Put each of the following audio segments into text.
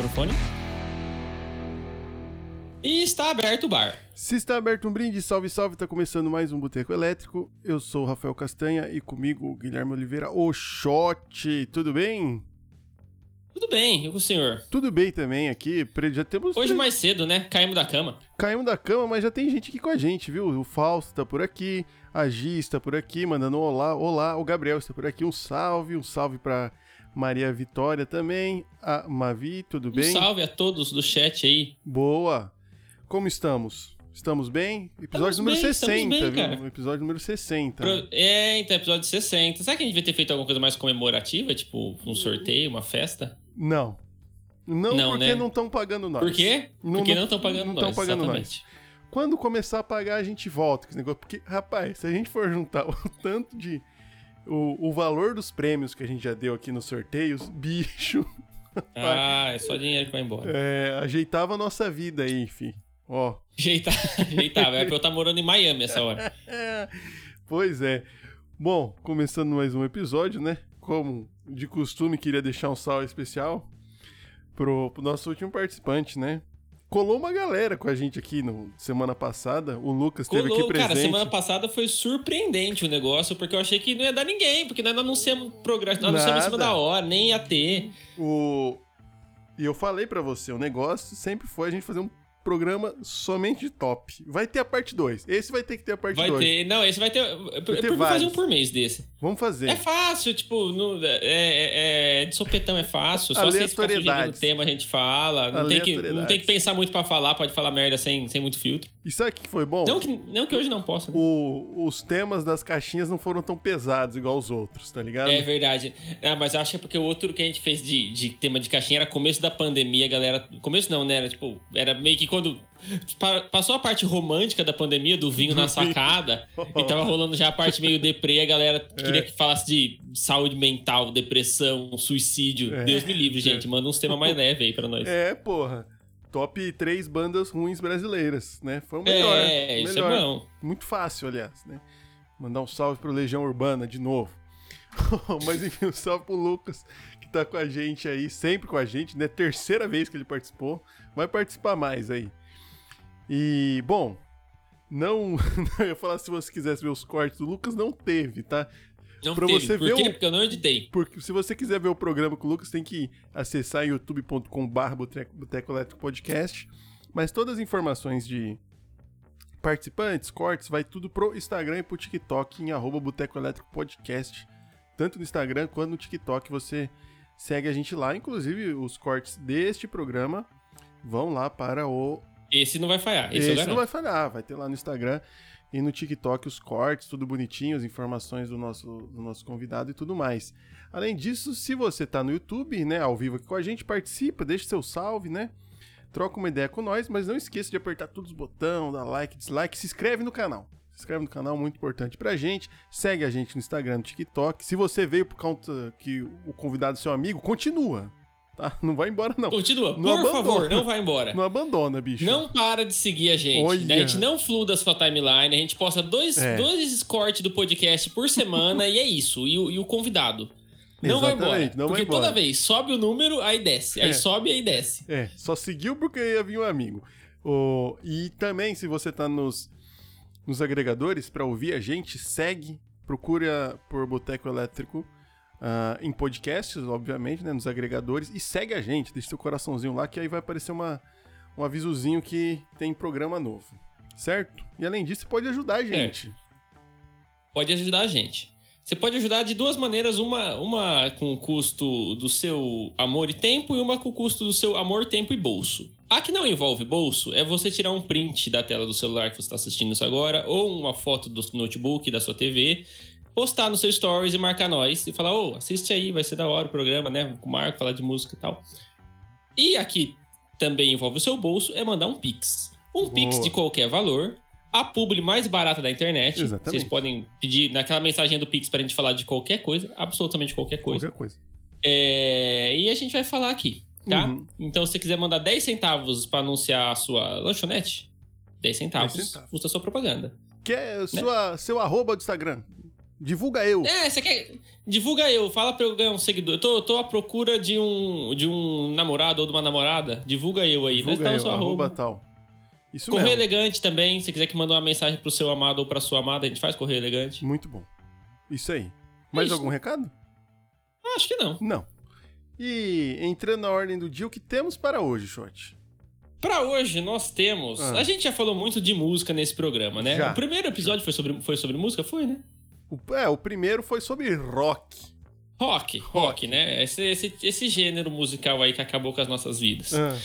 microfone. E está aberto o bar. Se está aberto um brinde, salve, salve, tá começando mais um Boteco Elétrico. Eu sou o Rafael Castanha e comigo o Guilherme Oliveira, o Shot. Tudo bem? Tudo bem, e com o senhor? Tudo bem também aqui. Já temos. Hoje mais cedo, né? Caímos da cama. Caímos da cama, mas já tem gente aqui com a gente, viu? O Fausto tá por aqui, a Gi está por aqui, mandando um olá, olá. O Gabriel está por aqui, um salve, um salve pra Maria Vitória também. A Mavi, tudo Um bem? salve a todos do chat aí. Boa. Como estamos? Estamos bem? Episódio Estamos número bem, estamos 60, bem, viu? cara. Episódio número 60. Pro- É, então, episódio 60. Será que a gente devia ter feito alguma coisa mais comemorativa? Tipo, um sorteio, uma festa? Não. Não, Não, porque né? não estão pagando nós. Por quê? Não- Porque não- não estão pagando não nós. tão pagando nós. exatamente. Quando começar a pagar, a gente volta com esse negócio. Porque, rapaz, se a gente for juntar o tanto de. O, o valor dos prêmios que a gente já deu aqui nos sorteios, bicho, Ah, é só dinheiro que vai embora. é, ajeitava a nossa vida aí, fi. Ó. Ajeitar, ajeitava. É pra eu estar morando em Miami essa hora. Pois é. Bom, começando mais um episódio, né? Como de costume, queria deixar um salve especial pro, pro nosso último participante, né? Colou uma galera com a gente aqui no semana passada. O Lucas esteve aqui Colou, presente. cara, semana passada foi surpreendente o negócio, porque eu achei que não ia dar ninguém, porque nós não anunciamos programa, nós não anunciamos em cima da hora, nem ia ter. O... E eu falei pra você, o negócio sempre foi a gente fazer um programa somente top. Vai ter a parte 2. Esse vai ter que ter a parte Vai 2. ter. Não, esse vai ter. Eu ter prefiro fazer um por mês desse. Vamos fazer. É fácil, tipo, no- é, é- é- de sopetão é fácil. Só vocês ficar sugerindo o tema, a gente fala. Não tem, que, não tem que pensar muito pra falar, pode falar merda sem, sem muito filtro. E sabe o que foi bom? Não que, não que hoje não possa. né? O- os temas das caixinhas não foram tão pesados igual os outros, tá ligado? É verdade. Ah, mas acho que é porque o outro que a gente fez de, de tema de caixinha era começo da pandemia, galera. Começo não, né? Era tipo, era meio que quando. Pa- Passou a parte romântica da pandemia, do vinho na sacada, e tava rolando já a parte meio deprê, a galera queria que falasse de saúde mental, depressão, suicídio. É. Deus me livre, gente. Manda uns temas mais leves aí pra nós. É, porra. Top três bandas ruins brasileiras, né? Foi o melhor. É, isso melhor. é bom. Muito fácil, aliás, né? Mandar um salve pro Legião Urbana de novo. Mas enfim, um salve pro Lucas, que tá com a gente aí, sempre com a gente, né? Terceira vez que ele participou. Vai participar mais aí. E, bom, não. eu ia falar se você quisesse ver os cortes do Lucas, não teve, tá? Não Pra teve. você Por ver quê? o- Porque eu não editei. Porque se você quiser ver o programa com o Lucas, tem que acessar youtube.com.br Boteco Elétrico Podcast. Mas todas as informações de participantes, cortes, vai tudo pro Instagram e pro TikTok em arroba Boteco Elétrico Podcast. Tanto no Instagram quanto no TikTok você segue a gente lá. Inclusive, os cortes deste programa vão lá para o Esse não vai falhar. Esse, esse não vai falhar, vai ter lá no Instagram e no TikTok os cortes, tudo bonitinho, as informações do nosso, do nosso convidado e tudo mais. Além disso, se você tá no YouTube, né, ao vivo aqui com a gente, participa, deixa seu salve, né? Troca uma ideia com nós, mas não esqueça de apertar todos os botões, dar like, dislike, se inscreve no canal. Se inscreve no canal, muito importante pra gente. Segue a gente no Instagram, no TikTok. Se você veio por conta que o convidado é seu amigo, continua, tá? Não vai embora não. Continua. Não Por abandona. favor, não vai embora. Não abandona, bicho. Não para de seguir a gente. Olha. A gente não fluda a sua timeline. A gente posta dois, É. dois cortes do podcast por semana e é isso. E o, e o convidado. Não vai embora. Exatamente, não vai porque embora. toda vez sobe o número, aí desce. Aí É. sobe, aí desce. É, só seguiu porque ia vir um amigo. O, e também, se você tá nos, nos agregadores para ouvir a gente, segue, procura por Boteco Elétrico ah, em podcasts, obviamente, né, nos agregadores, e segue a gente, deixa seu coraçãozinho lá, que aí vai aparecer uma, um avisozinho que tem programa novo, certo? E além disso, você pode ajudar a gente. Pode ajudar a gente. Você pode ajudar de duas maneiras, uma, uma com o custo do seu amor e tempo e uma com o custo do seu amor, tempo e bolso. A que não envolve bolso é você tirar um print da tela do celular que você está assistindo isso agora ou uma foto do notebook, da sua TV, postar no seu stories e marcar nós e falar, ô, assiste aí, vai ser da hora o programa, né? Com o Marco, falar de música e tal. E aqui também envolve o seu bolso é mandar um Pix. Um Pix Boa. de qualquer valor, a publi mais barata da internet. Exatamente. Vocês podem pedir naquela mensagem do Pix pra gente falar de qualquer coisa, absolutamente qualquer coisa. Qualquer coisa. É, E a gente vai falar aqui, tá? Uhum. Então, se você quiser mandar 10 centavos pra anunciar a sua lanchonete, 10 centavos, 10 centavos. custa a sua propaganda. Que é sua, seu arroba do Instagram. Divulga eu. É, você quer. Divulga eu, fala pra eu ganhar um seguidor. Eu tô, eu tô à procura de um, de um namorado ou de uma namorada. Divulga eu aí. Divulga eu, estar no seu arroba arroba. tal. Isso Correio mesmo. elegante também. Se quiser que mandar uma mensagem pro seu amado ou pra sua amada, a gente faz correio elegante. Muito bom. Isso aí. Mais isso. algum recado? Ah, Acho que não. Não. E entrando na ordem do dia, o que temos para hoje, Shot? Pra hoje, nós temos. Ah. A gente já falou muito de música nesse programa, né? Já. O primeiro episódio foi sobre, foi sobre música? Foi, né? O, é, o primeiro foi sobre rock. Rock, rock, né? Esse, esse, esse gênero musical aí que acabou com as nossas vidas. Ah,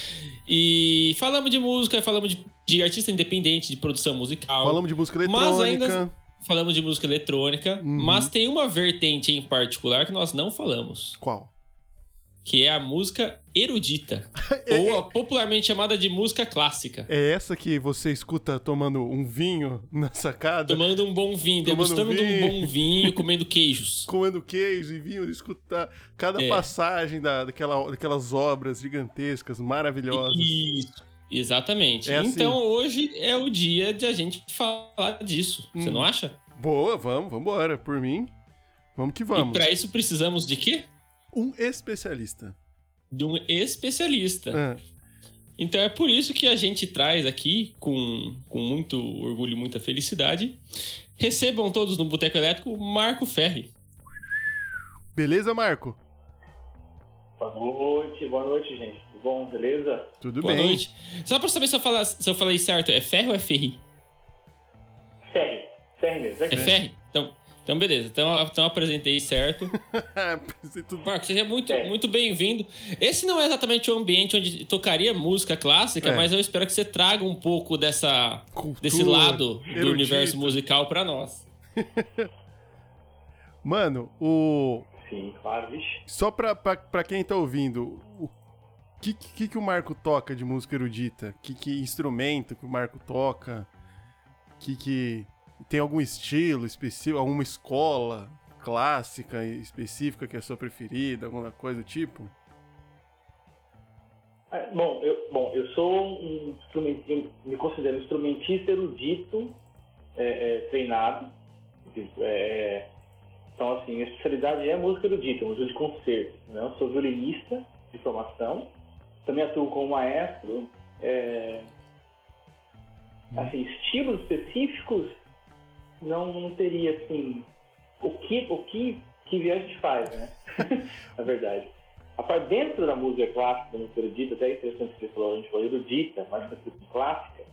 E falamos de música, falamos de, de artista independente, de produção musical. falamos de música Mas eletrônica. ainda- Falamos de música eletrônica. Uhum. Mas tem uma vertente em particular que nós não falamos. Qual? Que é a música erudita. ou a popularmente chamada de música clássica. É essa que você escuta tomando um vinho na sacada, Tomando um bom vinho, Tomando degustando de um vinho. bom vinho, comendo queijos. comendo queijo e vinho, escutar cada É. passagem da, daquela, daquelas obras gigantescas, maravilhosas. Isso. Exatamente. É assim. Então hoje é o dia de a gente falar disso. Você Hum. não acha? Boa, vamos, vamos embora. Por mim, vamos que vamos. E pra isso precisamos de quê? Um especialista. De um especialista. Ah, Então é por isso que a gente traz aqui, com, com muito orgulho e muita felicidade, recebam todos no Boteco Elétrico Marco Ferri. beleza, Marco? Boa noite, boa noite, gente. Tudo bom, beleza? Tudo Boa bem. noite. Só pra saber se eu, falar, se eu falei certo, é Ferri ou é Ferri? Ferri, Ferri mesmo. É Ferri? Então, beleza. Então, então eu apresentei certo. Marco, seja muito, É. muito bem-vindo. Esse não é exatamente o ambiente onde tocaria música clássica, É. mas eu espero que você traga um pouco dessa, Cultura desse lado erudita. do universo musical pra nós. Mano, o. Sim, claro, vixe. Só pra, pra, pra quem tá ouvindo, o que, que, que o Marco toca de música erudita? Que, que instrumento que o Marco toca? Que, que tem algum estilo específico, alguma escola clássica específica que é sua preferida, alguma coisa do tipo? Ah, Bom, eu, bom, eu sou um instrumentista, me considero um instrumentista erudito, é, é, treinado. É, então, assim, minha especialidade é música erudita, música de concerto. Né? Eu sou violinista de formação, também atuo como maestro. é, assim, estilos específicos não, não teria, assim, o que, o que, que viagem faz, né? Na verdade. A parte dentro da música clássica, da música erudita, até é interessante que você falou, a gente falou erudita, mas como clássica,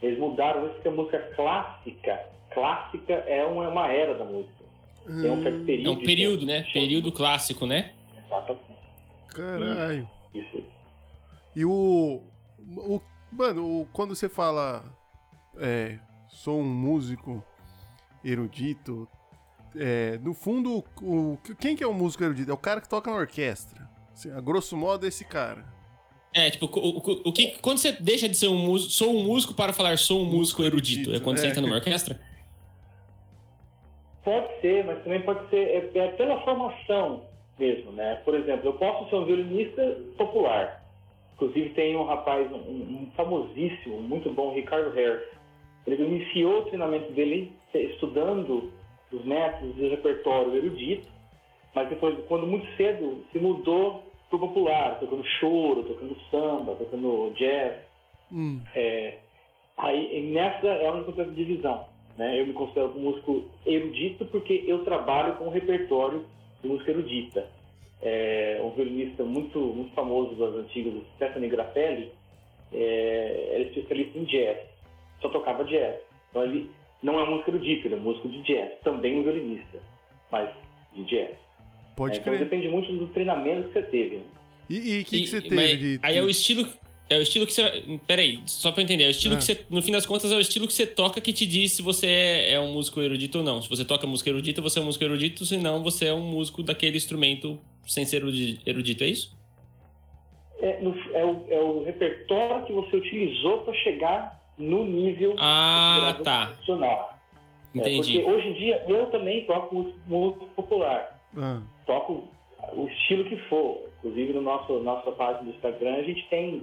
eles mudaram isso que a música clássica, clássica é uma, é uma era da música. Tem um certo período. É um período, né? Período clássico, né? Exatamente. Caralho. Isso. E o. o mano, o- quando você fala. É, sou um músico erudito. É, no fundo, o, quem que é um músico erudito? É o cara que toca na orquestra. Assim, a grosso modo, é esse cara. É, tipo, o, o- o que, quando você deixa de ser um músico, sou um músico para falar sou um músico erudito, é quando você é. entra numa orquestra? Pode ser, mas também pode ser é, é pela formação mesmo, né? Por exemplo, eu posso ser um violinista popular. Inclusive tem um rapaz, um, um famosíssimo, muito bom, Ricardo Hertz. Ele iniciou o treinamento dele estudando os métodos de repertório erudito, mas depois, quando muito cedo, se mudou pro popular, tocando choro, tocando samba, tocando jazz. Hum, É, aí, nessa é uma de divisão. Né? Eu me considero um músico erudito porque eu trabalho com o repertório de música erudita. É, um violinista muito, muito famoso das antigas, o Stephanie Grappelli, é, era especialista em jazz. Só tocava jazz. Então ele não é músico erudito, ele é músico de jazz. Também um violinista, mas de jazz. pode É, então crer. depende muito do treinamento que você teve. né? E o que, que você teve de. Aí é o estilo. É o estilo que você. Peraí, só pra entender. É o estilo Ah. que você. No fim das contas, é o estilo que você toca que te diz se você é, é um músico erudito ou não. Se você toca música erudita, você é um músico erudito, se não, você é um músico daquele instrumento sem ser erudi- erudito, é isso? É, no- é o, é o repertório que você utilizou para chegar no nível Ah, tá. profissional. É, Entendi. porque hoje em dia eu também toco música, popular. Ah, Toco o estilo que for. Inclusive no nosso nossa página do Instagram a gente tem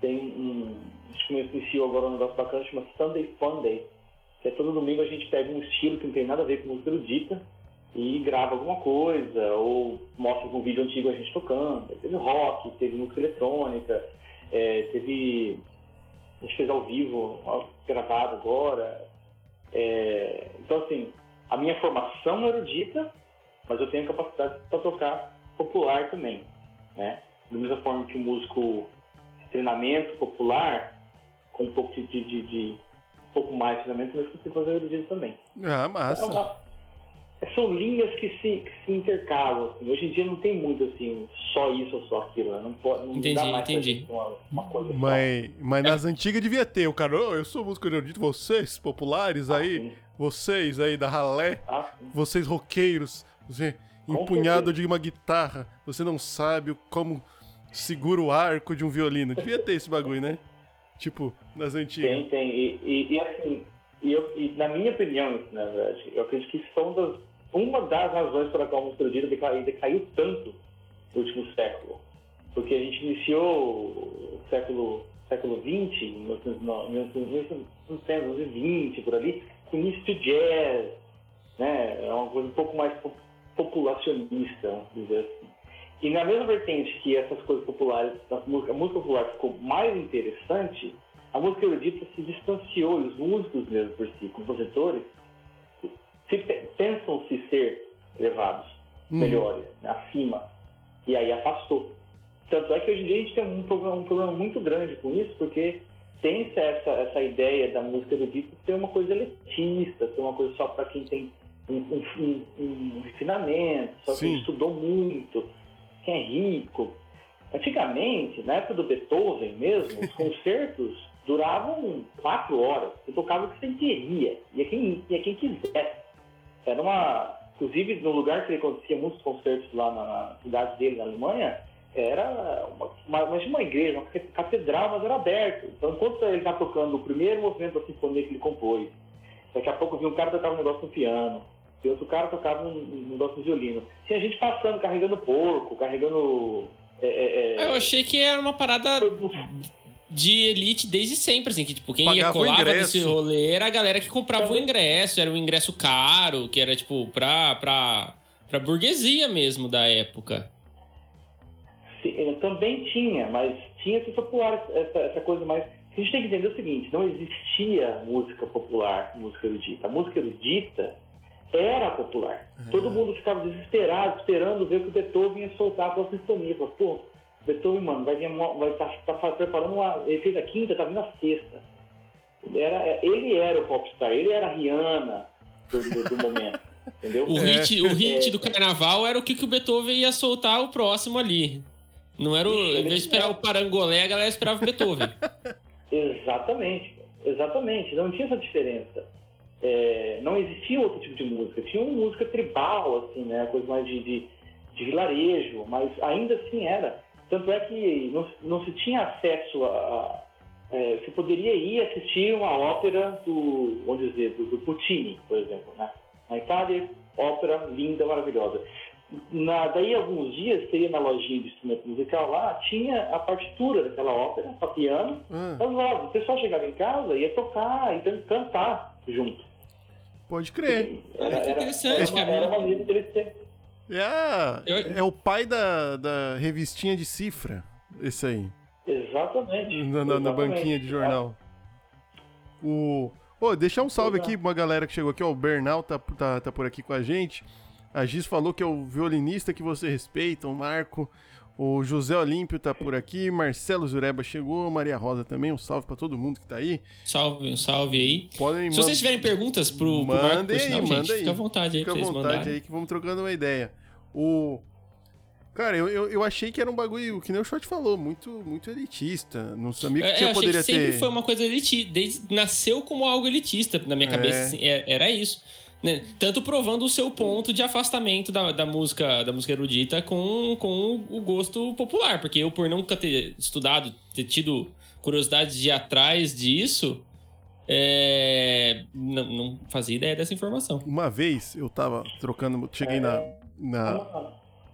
tem um a gente começou- iniciou agora um negócio bacana chama Sunday Fun Day. Que é todo domingo a gente pega um estilo que não tem nada a ver com música erudita, e grava alguma coisa, ou mostra um vídeo antigo a gente tocando. Teve rock, teve música eletrônica, é, teve. A gente fez ao vivo, gravado agora. É, então, assim, a minha formação é erudita, mas eu tenho capacidade para tocar popular também. Né? Da mesma forma que o músico treinamento popular, com um pouco de, de, de, de um pouco mais de treinamento, mas consigo fazer erudito também. Ah, massa. Então, são linhas que se, que se intercalam. Assim. Hoje em dia não tem muito assim, só isso ou só aquilo. Né? Não, pode, não entendi, dá mais entendi. Uma, uma, coisa mas, só. mas nas antigas devia ter. O cara, oh, eu sou músico erudito, vocês populares ah, aí, sim. vocês aí da ralé, ah, vocês roqueiros, você empunhado de uma guitarra, você não sabe como segura o arco de um violino. Devia ter esse bagulho, né? Tipo, nas antigas. Tem, tem. E, e, e assim, e, eu, e na minha opinião, na verdade, eu acredito que são das uma das razões pela qual a música erudita decaiu, tanto no último século. Porque a gente iniciou o século, século XX, 1920, por ali, com início de jazz, né? é uma coisa um pouco mais populacionista, vamos dizer assim. E na mesma vertente que essas coisas populares, a música, a música popular ficou mais interessante, a música erudita se distanciou, e os músicos mesmo por si, compositores, se pensam-se ser elevados, Uhum. melhores, né, acima, e aí afastou. Tanto é que hoje em dia a gente tem um problema, um problema muito grande com isso, porque tem essa, essa ideia da música erudita ser uma coisa elitista, ser uma coisa só para quem tem um, um, um, um refinamento, só Sim. quem estudou muito, quem é rico. Antigamente, na época do Beethoven mesmo, os concertos duravam quatro horas. Você tocava o que você queria, ia quem, ia quem quisesse. Era uma. Inclusive, no lugar que ele acontecia muitos concertos lá na, na cidade dele, na Alemanha, era uma, uma, uma, igreja, uma catedral, mas era aberto. Então, enquanto ele estava tocando o primeiro movimento da sinfonia que ele compôs, daqui a pouco vinha um cara que tocava um negócio no piano, e outro cara tocava um, um negócio no violino. Tinha gente passando, carregando porco, carregando. É, é, é... Eu achei que era uma parada de elite desde sempre, assim, que tipo, quem Pagava ia ingresso. nesse rolê era a galera que comprava o ingresso, era um ingresso caro, que era tipo pra, pra, pra burguesia mesmo da época. Sim, eu também tinha, mas tinha esse popular, essa, essa coisa mais. A gente tem que entender o seguinte: não existia música popular, música erudita. A música erudita era popular. Todo mundo ficava desesperado, esperando ver que o Beethoven ia soltar a próxima sinfonia. Falava, pô, Beethoven, mano, vai estar tá, tá preparando uma. Ele fez a quinta, tá vindo a sexta. Era, ele era o popstar, ele era a Rihanna do, do, do momento. Entendeu? O hit, o hit É. do carnaval era o que, que o Beethoven ia soltar o próximo ali. Não era o. Em vez de esperar o parangolé, a galera esperava o Beethoven. Exatamente, exatamente. Não tinha essa diferença. É, não existia outro tipo de música. Tinha uma música tribal, assim, né? Coisa mais de, de, de vilarejo, mas ainda assim era. Tanto é que não, não se tinha acesso a. a é, você poderia ir assistir uma ópera do, vamos dizer, do, do Puccini, por exemplo, né? Na Itália, ópera linda, maravilhosa. Na, daí alguns dias, você ia na lojinha de instrumento musical lá, tinha a partitura daquela ópera, para piano, Ah, mas logo, o pessoal chegava em casa e ia tocar, e cantar junto. pode crer. Interessante, era, uma, cara. era uma maneira deles ter. É, a- Eu- é o pai da, da revistinha de cifra, esse aí. Exatamente. Na, na- na banquinha de jornal. O. Ô, deixar um salve aqui pra uma galera que chegou aqui, ó. O Bernal tá, tá, tá por aqui com a gente. A Giz falou que é o violinista que você respeita, o Marco. O José Olímpio tá por aqui. Marcelo Zureba chegou. Maria Rosa também. Um salve pra todo mundo que tá aí. Salve, um salve aí. Podem Se vocês tiverem perguntas pro, pro Marco, aí, sinal, manda gente, aí. fica à vontade aí Fica à vontade mandarem. aí que vamos trocando uma ideia. O. Cara, eu, eu, eu achei que era um bagulho, que nem o Shot falou, muito, muito elitista. Não sabia que É, eu tinha, achei poderia que sempre ter. foi uma coisa elitista, desde, nasceu como algo elitista na minha É. cabeça, assim, é- era isso. né? Tanto provando o seu ponto de afastamento da, da música da música erudita com, com o gosto popular, porque eu por nunca ter estudado, ter tido curiosidade de ir atrás disso, é, não, não fazia ideia dessa informação. Uma vez eu tava trocando, cheguei na. Na...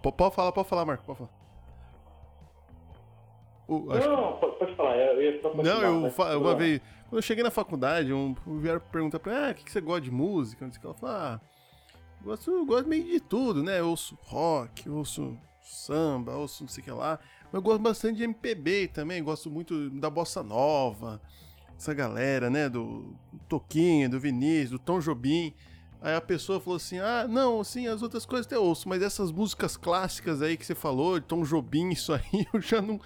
Po- Pode falar, pode falar, Marco, pode falar. Acho que- Não, pode, pode falar. Eu ia só Não, eu mas- uma vez, quando eu cheguei na faculdade, um, vieram perguntar pra mim, ah, o que, que você gosta de música? Não sei o que. Ela falou, ah, Gosto, gosto meio de tudo, né? Eu ouço rock, ouço samba, ouço não sei o que lá. Mas eu gosto bastante de MPB também, gosto muito da bossa nova, essa galera, né? Do Toquinho, do Vinícius, do Tom Jobim. Aí a pessoa falou assim: ah, não, sim, as outras coisas até ouço, mas essas músicas clássicas aí que você falou, Tom Jobim, isso aí, eu já não,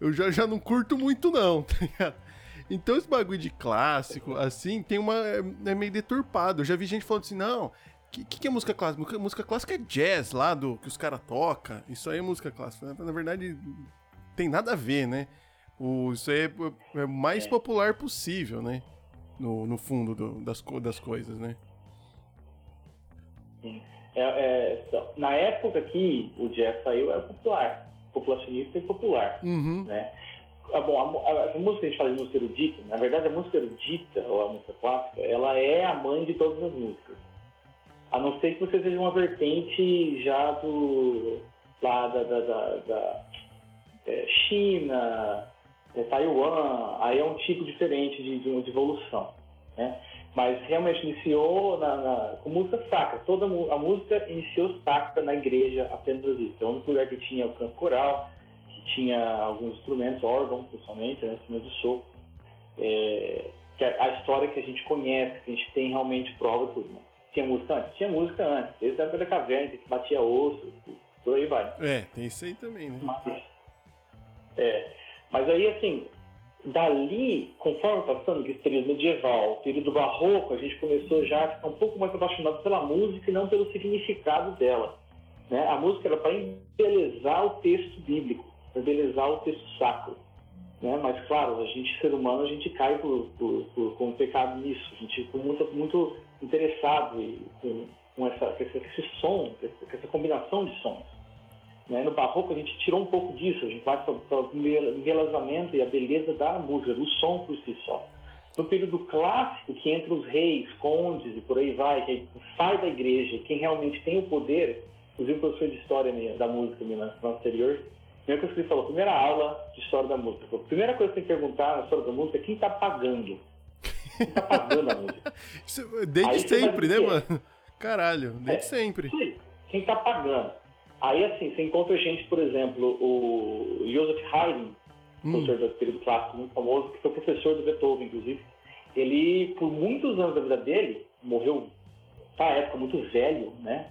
eu já, já não curto muito, não, tá ligado? Então esse bagulho de clássico, assim, tem uma. É meio deturpado. Eu já vi gente falando assim, não. O que, que, é música clássica? Música clássica é jazz lá do que os caras tocam. Isso aí é música clássica. Na verdade, tem nada a ver, né? O, isso aí é, é o mais é. popular possível, né? No, no fundo do, das, das coisas, né? É, é, na época que o jazz saiu, era popular. Populacionista e popular. Uhum. Né? Ah, bom, a, a, a, música que a gente fala de música erudita, na verdade a música erudita, ou a música clássica, ela é a mãe de todas as músicas. A não ser que você seja uma vertente já do. lá da, da, da, da é, China, é, Taiwan, aí é um tipo diferente de, de, de evolução. Né? Mas realmente iniciou na, na, com música sacra. Toda a música iniciou sacra na igreja apenas isso. É o único lugar que tinha o canto coral, tinha alguns instrumentos, órgãos principalmente, né, instrumentos de sopro. É, que é a história que a gente conhece, que a gente tem realmente prova tudo. Né? Tinha música antes? Tinha música antes, desde a época da caverna, que batia osso, por aí vai. É, tem isso aí também, né? Mas, é, mas aí assim, dali, conforme passando esse período medieval, período barroco, a gente começou já a ficar um pouco mais apaixonado pela música e não pelo significado dela. Né? A música era para embelezar o texto bíblico embelezar o texto sacro. Né? Mas, claro, a gente, ser humano, a gente cai por, por, por, com um pecado nisso. A gente fica muito, muito interessado com, com, essa, com esse som, com essa combinação de sons. Né? No barroco, a gente tirou um pouco disso. A gente vai para o embelezamento e a beleza da música, do som por si só. No período clássico, que entre os reis, condes e por aí vai, que sai da igreja, quem realmente tem o poder, inclusive o professor de história minha, da música minha, no anterior, Primeira coisa que ele falou, primeira aula de história da música. A primeira coisa que tem que perguntar na história da música é quem está pagando. Quem está pagando a música? Isso, desde Aí sempre, né, mano? Caralho, desde é, sempre. Quem está pagando. Aí, assim, você encontra gente, por exemplo, o Joseph Haydn, hum. professor do período clássico muito famoso, que foi professor do Beethoven, inclusive. Ele, por muitos anos da vida dele, morreu, na época, muito velho, né?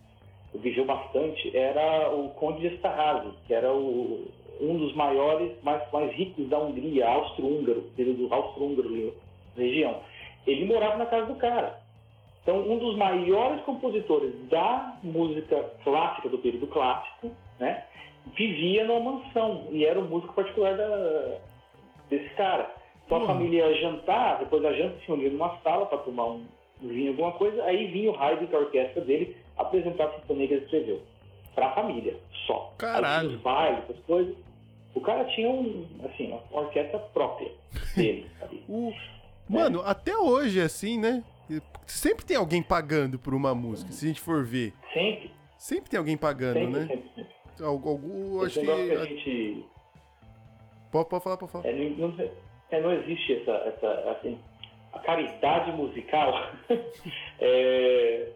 viveu bastante era o Conde de Esterházy, que era o, um dos maiores, mais, mais ricos da Hungria, austro-húngaro, período austro-húngaro, região. Ele morava na casa do cara. Então, um dos maiores compositores da música clássica, do período clássico, né, vivia numa mansão e era o músico particular da, desse cara. Então, a família ia jantar, depois da janta se reunia numa sala para tomar um vinho, alguma coisa, aí vinha o Haydn, que é a orquestra dele, apresentar a sinfonia que ele escreveu. Pra família, só. Caralho. Os bailes, essas coisas. O cara tinha um, assim, uma orquestra própria dele. o... Mano, é. até hoje é assim, né? Sempre tem alguém pagando por uma música, se a gente for ver. Sempre. Sempre tem alguém pagando, sempre, né? Sempre, sempre. Algum, acho que... que a gente... Pode, pode falar, pode falar. É, não, é, não existe essa, essa, assim, a caridade musical é,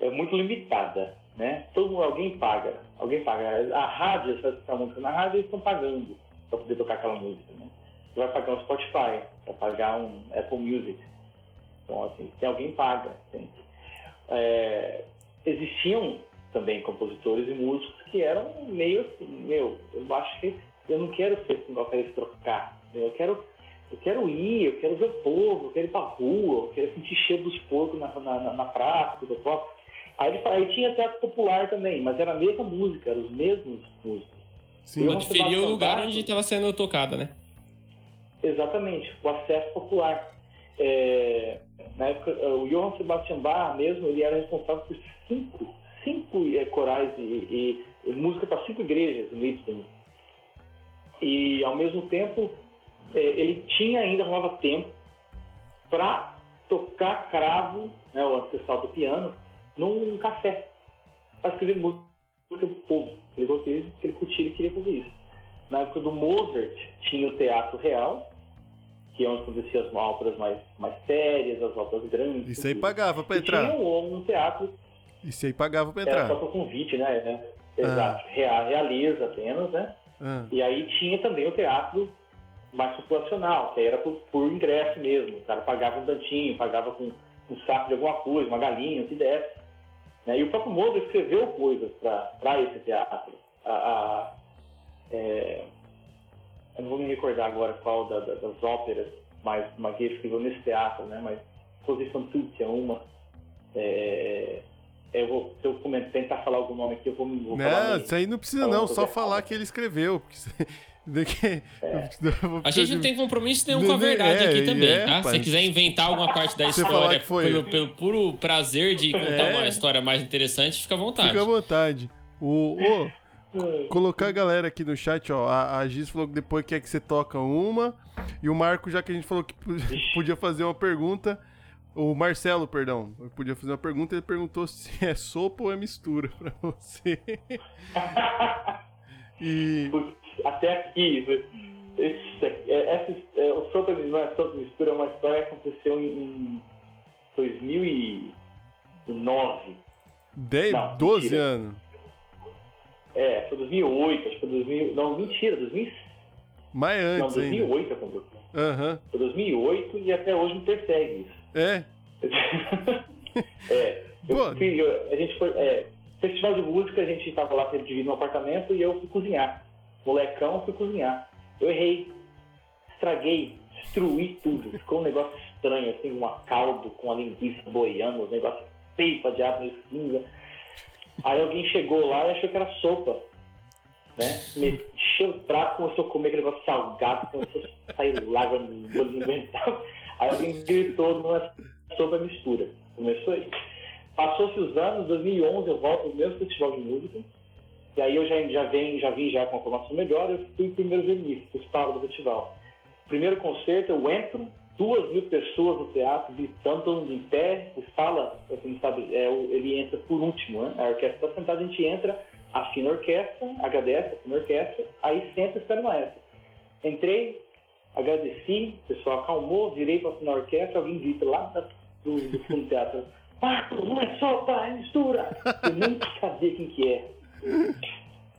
é muito limitada, né? Todo mundo, alguém paga, alguém paga. A rádio, se você música na rádio, eles estão pagando para poder tocar aquela música, né? Você vai pagar um Spotify, vai pagar um Apple Music. Então, assim, tem alguém paga. Tem. É, existiam também compositores e músicos que eram meio assim, meu, eu acho que eu não quero ser esse negócio de trocar. Eu quero eu quero ir, eu quero ver o povo, eu quero ir pra rua, eu quero sentir cheiro dos porcos na, na, na praça, tudo próprio. Aí, aí tinha teatro popular também, mas era a mesma música, eram os mesmos músicos. Sim, Só diferia o lugar onde estava sendo tocada, né? Exatamente, o acesso popular. É, na época, o Johann Sebastian Bach mesmo, ele era responsável por cinco, cinco é, corais e, e, música para cinco igrejas em Lisbon. E, ao mesmo tempo, é, ele tinha ainda rolava tempo para tocar cravo, né, o ancestral do piano, num café, para escrever música para o povo. Ele que ele curtia e queria fazer isso. Na época do Mozart, tinha o Teatro Real, que é onde aconteciam as óperas mais, mais sérias, as óperas grandes. Isso aí pagava para entrar. Tinha um, um teatro você aí pagava pra Era entrar. só por convite, né? né? Exato. Rea- Realiza apenas, né? Ah, E aí tinha também o teatro mais populacional, que era por, por ingresso mesmo. O cara pagava um tantinho, pagava com um saco de alguma coisa, uma galinha, o que desse. Né? E o próprio Modo escreveu coisas para esse teatro. A, a- é, eu não vou me recordar agora qual da- da- das óperas, mas uma que ele escreveu nesse teatro, né? mas Posição Tutti é uma. É, eu vou, se eu comentar- tentar falar algum nome aqui, eu vou, vou falar Não, isso aí não precisa não, só falar que ele escreveu. Eu vou A gente não tem compromisso nenhum com a É, verdade aqui é, também, tá? Se você quiser inventar alguma parte da história que foi- pelo, pelo puro prazer de contar É. uma história mais interessante, fica à vontade. Fica à vontade. O, Hum. Colocar a galera aqui no chat, ó. A, a Giz falou que depois quer que você toca uma. E o Marco, já que a gente falou que po- podia fazer uma pergunta. O Marcelo, perdão, podia fazer uma pergunta. Ele perguntou se é sopa ou é mistura pra você. E. Até aqui, esse, é, essa, é, o Sopa não é Sopa Mistura, é uma história que aconteceu em, em 2009. 10, Não, 12 mentira. anos. É, foi 2008, acho que foi 2000. Não, mentira, 2000, Mais não, antes ainda. 2008 aconteceu. Aham. Foi 2008 e até hoje me persegue isso. É. é, eu fui, eu- a gente foi. É, festival de música, a gente tava lá dividindo um apartamento e eu fui cozinhar. Molecão, fui cozinhar. Eu errei, estraguei, destruí tudo. Ficou um negócio estranho, assim, uma caldo com a linguiça boiando, um negócio feio pra diabo cinza. Aí alguém chegou lá e achou que era sopa. Né? Mexeu o prato, começou a comer aquele negócio salgado, começou a sair lágrimas no aguentava. Aí alguém gritou, não é sopa, é mistura. Começou aí. Passou-se os anos, 2011 eu volto no mesmo festival de música. E aí eu já, já, venho, já vim já com uma formação melhor, eu fui primeiro violinista, palco do festival. Primeiro concerto, eu entro, duas mil pessoas no teatro, gritando, todo mundo em pé, o sala, não sabe, é, ele entra por último, né? A orquestra está sentada, a gente entra, afina a orquestra, agradece, afina a orquestra, aí senta e espera o maestro. Entrei, agradeci, o pessoal acalmou, virei para afinar a orquestra, alguém grita lá do, do fundo do teatro, Marco, não é sopa, é mistura! Eu nem sabia quem que é.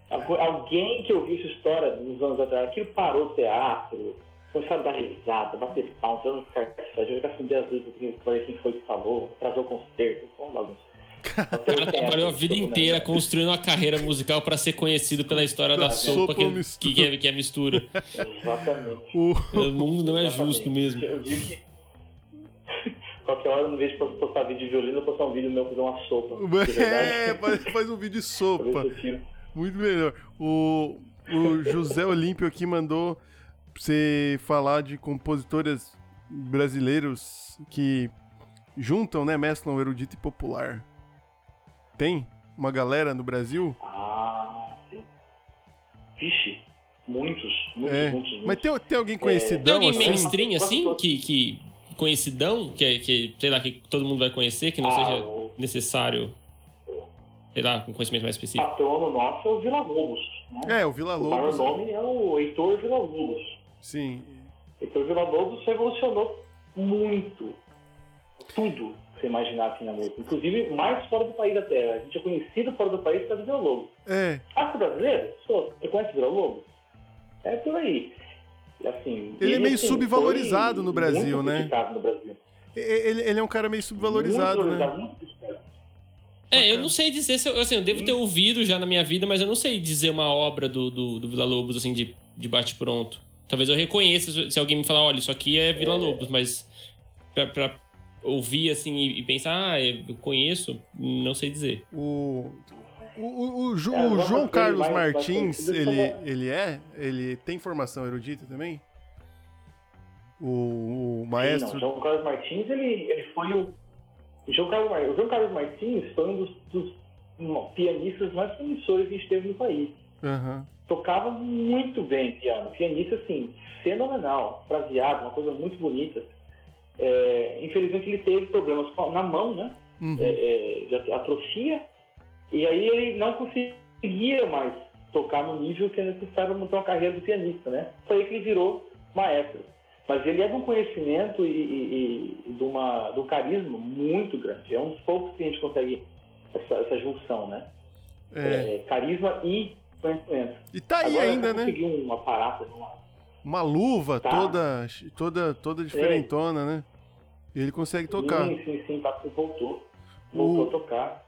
Algu- Alguém que ouviu essa história uns anos atrás, aquilo parou o teatro, começaram a dar risada, bater palmas, eu não ficar eu já acender as luzes para ver quem foi que falou, trazer o concerto, foi uma bagunça. O cara trabalhou a vida inteira construindo uma carreira musical pra ser conhecido pela história da Da sopa, sopa que, que, é, que é mistura. Exatamente. O, O mundo não é Exatamente. justo mesmo. Eu digo que qualquer hora, no vez de postar vídeo de violino, eu postar um vídeo meu fazer uma sopa. É, faz, faz um vídeo de sopa. Muito melhor. O, o José Olímpio aqui mandou você falar de compositores brasileiros que juntam, né? Mesclam erudito e popular. Tem uma galera no Brasil? Ah, sim. Vixe, muitos, muitos, É. muitos, muitos. Mas tem, tem alguém Tem conhecidão alguém assim? mainstream assim, que, que conhecidão, que, é- que, sei lá, que todo mundo vai conhecer, que não Ah, seja o necessário, sei lá, um conhecimento mais específico? patrono nosso é o Vila Lobos. Né? É, o Vila o maior Lobos. nome é o Heitor Vila Lobos. Sim. Heitor Vila Lobos revolucionou muito. Tudo que você imaginar assim na música. Inclusive, mais fora do país até. A gente é conhecido fora do país por causa do Vila Lobos. É, Ah, você é brasileiro? Sou. Você conhece o Vila Lobos? É por aí. Assim, Ele é meio assim, subvalorizado no Brasil, muito né? no Brasil. ele, ele é um cara meio subvalorizado, muito né? muito. É, eu não sei dizer se eu, assim, eu devo ter ouvido já na minha vida, mas eu não sei dizer uma obra do, do, do Vila Lobos, assim, de, de bate-pronto. Talvez eu reconheça se- alguém me falar, olha, isso aqui é Vila Lobos, mas pra, pra ouvir, assim, e, pensar, ah, eu conheço, não sei dizer. O, o, o, o Ju- É, o João Carlos mais- mais Martins, conhecido ele, ele é? Ele tem formação erudita também? O, o maestro. Sim, não. João Carlos Martins, ele, ele foi o. O João Carlos, Mar- o João Carlos Martins foi um dos, dos pianistas mais promissores que a gente teve no país. Aham. Tocava muito bem piano. Pianista, assim, fenomenal. Fraseado, uma coisa muito bonita. É, infelizmente, ele teve problemas na mão, né? Uhum. é, é, de atrofia, e aí ele não conseguia mais tocar no nível que é necessário para montar uma carreira de pianista, né? Foi aí que ele virou maestro. Mas ele é de um conhecimento e, e- e de, uma, de um carisma muito grande. É um dos poucos que a gente consegue essa, essa junção, né? É. É, carisma e conhecimento. E tá aí Agora, ainda, né? um aparato, uma, Uma luva Tá. toda, toda, toda diferentona, né? E ele consegue tocar. Sim, sim, sim, tá, voltou. Voltou O- a tocar.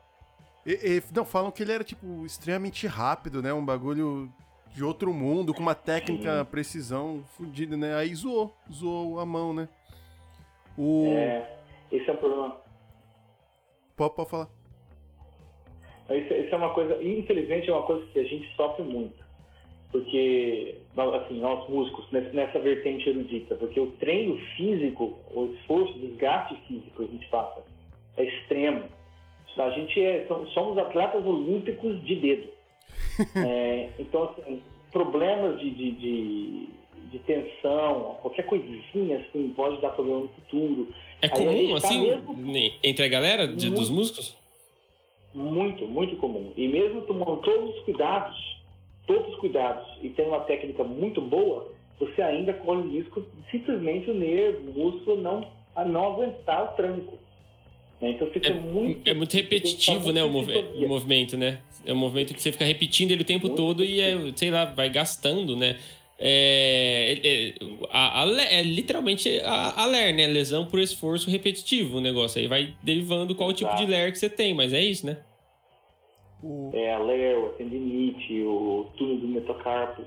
E- e- não, falam que ele era, tipo, extremamente rápido, né? Um bagulho de outro mundo, com uma técnica, Sim. precisão fodida, né? Aí zoou, zoou a mão, né? O... É, esse é um problema. Pode, pode falar. Isso, isso é uma coisa, infelizmente, é uma coisa que a gente sofre muito. Porque, nós, assim, nós músicos, nessa, vertente erudita, porque o treino físico, o esforço, o desgaste físico que a gente passa é extremo. A gente é, somos- atletas olímpicos de dedo. É, então, assim, problemas de, de, de, de tensão, qualquer coisinha assim, pode dar problema no futuro. É comum, tá assim, mesmo- entre a galera de- dos músicos? Muito, muito comum. E mesmo tomando todos os cuidados, todos os cuidados, e tendo uma técnica muito boa, você ainda corre o risco de simplesmente o nervo, o músculo não, a não aguentar o tranco. né? Então fica muito. É muito repetitivo, né, o, mov- o movimento, né? É um movimento que você fica repetindo ele o tempo Muito todo e, é, sei lá, vai gastando, né? É, é, a, a é literalmente a, a LER, né? Lesão por esforço repetitivo o negócio. Aí vai derivando qual tipo de Exato. LER que você tem, mas é isso, né? O... É, a Leo, a tendinite, o túnel do metacarpo.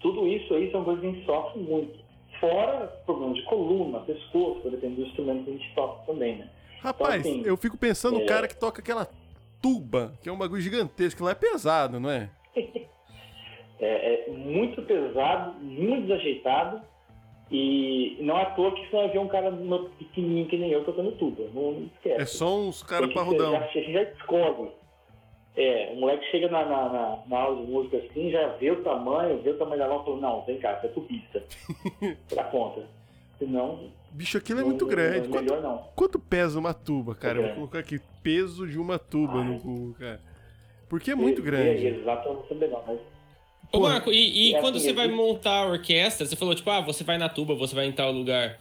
Tudo isso aí são coisas que a gente sofre muito. Fora problemas de coluna, pescoço, dependendo do instrumento que a gente toca também, né? Rapaz, assim, eu fico pensando no é- cara que toca aquela tuba, que é um bagulho gigantesco, lá é pesado, não é? É, é muito pesado, muito desajeitado. E não é à toa que você vai ver um cara no- pequenininho que nem eu tocando tuba. Não, não esquece. É só uns caras parrudão. A gente já descobre. É, o moleque chega na, na, na, na aula de música assim, já vê o tamanho, vê o tamanho da aula e fala, não, vem cá, você é tubista. Dá conta. Senão, Bicho, aquilo é muito não- grande. não- Quanto, melhor não. quanto pesa uma tuba, cara? Eu vou colocar aqui, peso de uma tuba Ai. no cu, cara. Porque é muito É, grande. É, exato, eu não sei legal, mas Ô, Marco, e, e é quando assim, você vai montar a orquestra, você falou, tipo, ah, você vai na tuba, você vai em tal lugar.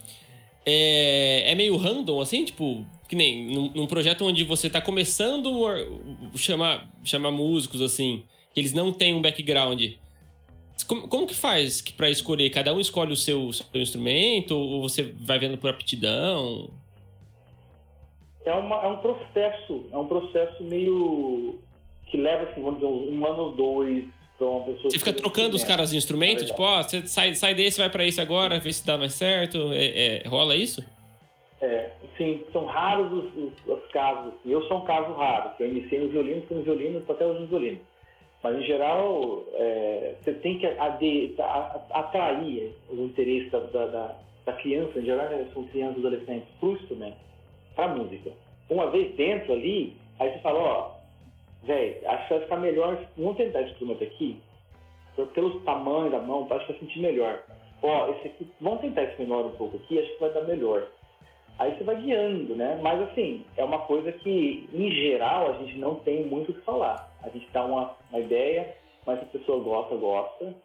É, é meio random, assim, tipo, que nem num, num projeto onde você tá começando a chamar, chamar músicos, assim, que eles não têm um background. Como, como que faz pra escolher? Cada um escolhe o seu, seu instrumento? Ou você vai vendo por aptidão? é, uma, é um processo, é um processo meio que leva, assim, vamos dizer, um ano ou dois para uma pessoa... Você fica trocando os caras de instrumento? É Tipo, ó, você sai, sai desse, vai pra esse agora, vê se dá mais certo. É, é, rola isso? É, sim, são raros os, os- os casos. Eu sou um caso raro, eu iniciei no violino, fui no violino, estou até hoje no violino. Mas, em geral, é, você tem que ade- atrair o interesse da, da, da- da criança, em geral, né, são crianças e adolescentes, para o instrumento, para a música. Uma vez dentro ali, aí você fala, ó, velho, acho que vai ficar melhor, vamos tentar esse instrumento aqui, pelo tamanho da mão, acho que vai sentir melhor. Ó, esse aqui, vamos tentar esse menor um pouco aqui, acho que vai dar melhor. Aí você vai guiando, né? Mas assim, é uma coisa que, em geral, a gente não tem muito o que falar. A gente dá uma, uma ideia, mas se a pessoa gosta, gosta.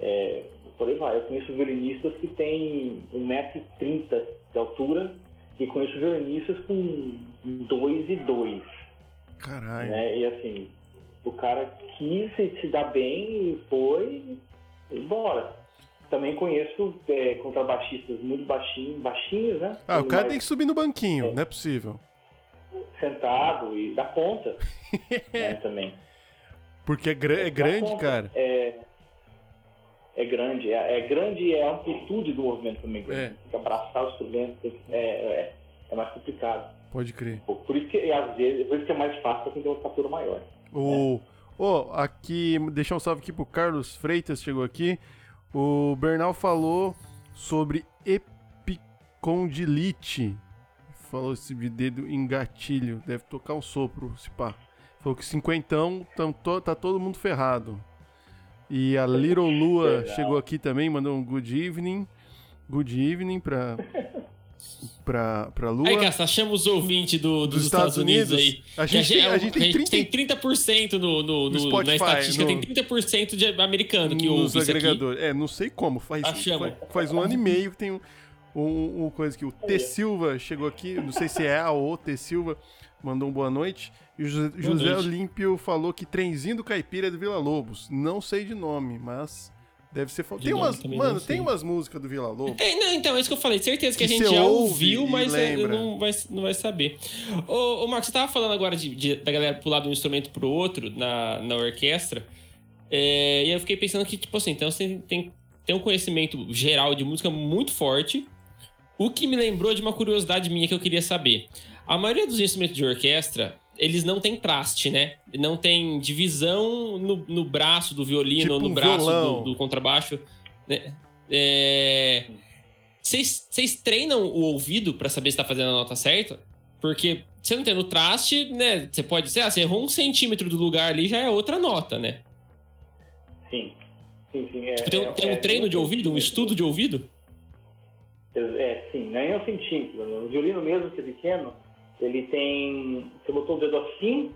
É, por aí vai. Eu conheço violinistas que têm 1,30m de altura e conheço violinistas com 2 e 2 Caralho. né? E assim, o cara quis se, se dar bem e foi e bora. Também conheço é, contrabaixistas muito baixinhos, baixinhos, né? Ah, o cara Mais tem que subir no banquinho, não é possível. sentado e dá conta né, também. Porque é, gra- é grande, conta. cara. É, é grande, é, é grande e a amplitude do movimento também. É. Tem que abraçar o instrumento, tem que- é, é, é mais complicado. Pode crer. Por por isso que, às vezes, por isso que é mais fácil quem tem uma estatura maior. O. Ô, aqui, deixar um salve aqui pro Carlos Freitas, chegou aqui. O Bernal falou sobre epicondilite. Falou esse de dedo em gatilho. Deve tocar um sopro, se pá. Falou que cinquentão, tam- to- tá todo mundo ferrado. E a Little Lua Legal. chegou aqui também, mandou um good evening. Good evening pra, pra, pra Lua. Aí, Casta, chama os ouvintes do, dos, Estados, Unidos, aí. A gente, tem, a gente tem 30 tem 30% no, no, No Spotify, na estatística, no- tem 30% de americano que nos ouve isso aqui. agregadores. É, não sei como. Faz, Achamos. faz, faz um ano e meio que tem um, um, um coisa que o T Silva chegou aqui. Não sei se é a ou T Silva mandou um boa noite. E o José, José Olímpio falou que trenzinho do caipira é do Vila Lobos. Não sei de nome, mas deve ser. Tem umas, mano, tem umas músicas do Vila Lobos. É, não, então, é isso que eu falei. Certeza que, que a gente já ouviu, mas é, não vai, não vai saber. Ô, ô Marcos, você tava falando agora de, de, da galera pular de um instrumento pro outro na, na orquestra. É, e eu fiquei pensando que, tipo assim, então você tem, tem um conhecimento geral de música muito forte. O que me lembrou de uma curiosidade minha que eu queria saber. A maioria dos instrumentos de orquestra, eles não têm traste, né? Não tem divisão no, no braço do violino tipo ou no um braço do, do, contrabaixo. Né? É... Vocês treinam o ouvido para saber se tá fazendo a nota certa? Porque você não tendo traste, né? Você pode ser, ah, você errou um centímetro do lugar ali, já é outra nota, né? Sim. Sim, sim. É, tipo, tem, é, tem um é, treino é, de ouvido, um estudo de ouvido? É, sim, nem é um centímetro. No violino mesmo, que é pequeno, ele tem. Você botou o dedo assim,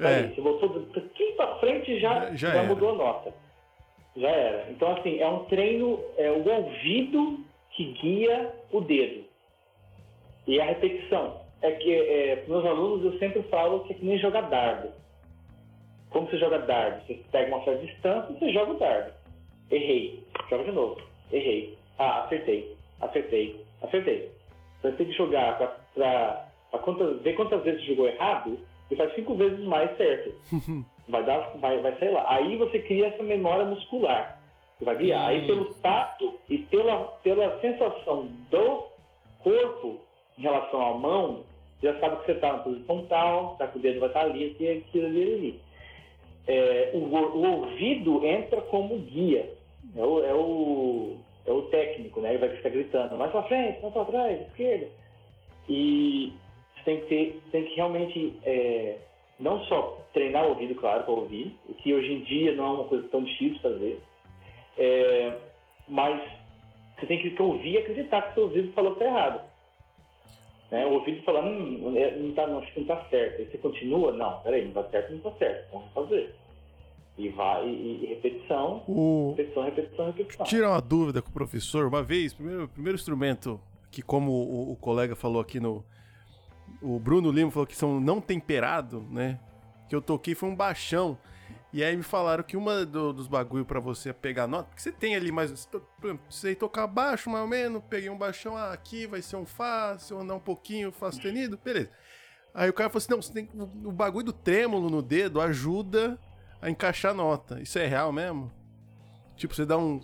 é. aí, você botou o dedo aqui pra frente já, já, já mudou a nota. Já era. Então, assim, é um treino, é o ouvido que guia o dedo. E a repetição. É que, é, para meus alunos, eu sempre falo que é que nem jogar dardo. Como você joga dardo? Você pega uma certa distância e você joga o dardo. Errei. Joga de novo. Errei. Ah, acertei. Acertei. Acertei. Você tem que jogar para quantas, ver quantas vezes você jogou errado e faz cinco vezes mais certo. vai, dar, vai, vai sair lá. Aí você cria essa memória muscular. Você vai guiar. Aí pelo tato e pela, pela sensação do corpo em relação à mão, já sabe que você está na posição tal, tá que o dedo vai estar ali, aqui, aqui, ali, ali é, o, o, ouvido entra como guia. É o, é o, é o técnico, né? Ele vai ficar gritando, mais para frente, mais para trás, esquerda. E tem que, ter, tem que realmente é, não só treinar o ouvido, claro, para ouvir, o que hoje em dia não é uma coisa tão difícil fazer, é, mas você tem que ouvir e acreditar que seu ouvido falou que está errado. Né? O ouvido fala, hum, não está não, não tá certo. Aí você continua, não, peraí, não está certo, não está certo, vamos fazer. E vai, e, e repetição, o... repetição, repetição, repetição. Tira uma dúvida com o professor. Uma vez, primeiro, primeiro instrumento que, como o, o, colega falou aqui no. O Bruno Lima falou que são não temperado, né? Que eu toquei foi um baixão. E aí me falaram que uma do, dos bagulho para você pegar nota, porque você tem ali mais. Você tocar baixo, mais ou menos, peguei um baixão, ah, aqui vai ser um Fá, se eu andar um pouquinho, Fá sustenido, beleza. Aí o cara falou assim: não, você tem, o bagulho do trêmulo no dedo ajuda a encaixar a nota. Isso é real mesmo? Tipo, você dá um.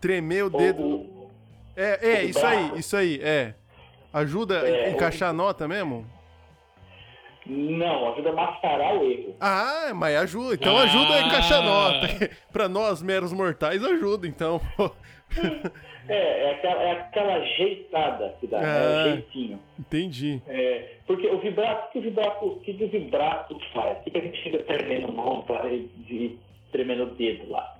Tremer o dedo. É, é, isso aí, isso aí, é. Ajuda a é, encaixar a nota mesmo? Não, ajuda a mascarar o erro. Ah, mas ajuda. Então ah. ajuda a encaixar a nota. pra nós, meros mortais, ajuda, então. é, é aquela, é aquela ajeitada que dá, né? ah, é o jeitinho. Entendi. É, porque o vibrato, que o vibrato, o que o vibrato faz? O que a gente fica tremendo mão e tremendo o dedo lá?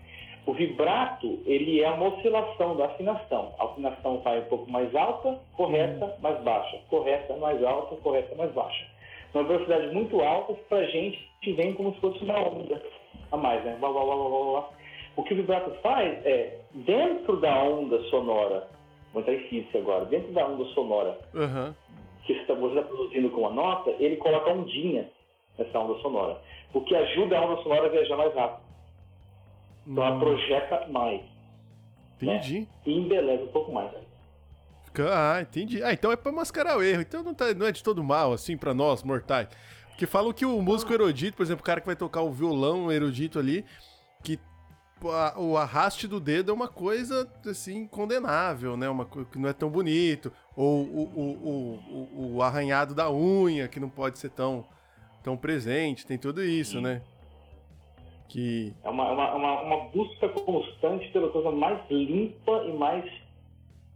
O vibrato, ele é uma oscilação da afinação. A afinação vai um pouco mais alta, correta, hum. mais baixa. Correta, mais alta, correta, mais baixa uma velocidade muito alta para a gente vem como se fosse uma onda a mais, né? Blá, blá, blá, blá, blá. O que o vibrato faz é, dentro da onda sonora, vou entrar em física agora, dentro da onda sonora uhum. que você está tá produzindo com a nota, ele coloca ondinha nessa onda sonora, o que ajuda a onda sonora a viajar mais rápido. Então ela hum. projeta mais. Entendi. Né? E embeleza um pouco mais. Ah, entendi. Ah, então é pra mascarar o erro. Então não, tá, não é de todo mal, assim, pra nós, mortais. Porque falam que o músico erudito, por exemplo, o cara que vai tocar o violão erudito ali, que o arraste do dedo é uma coisa, assim, condenável, né? Uma coisa que não é tão bonito. Ou o, o, o, o, arranhado da unha, que não pode ser tão, tão presente. Tem tudo isso, Sim. né? Que... É uma, uma, uma busca constante pela coisa mais limpa e mais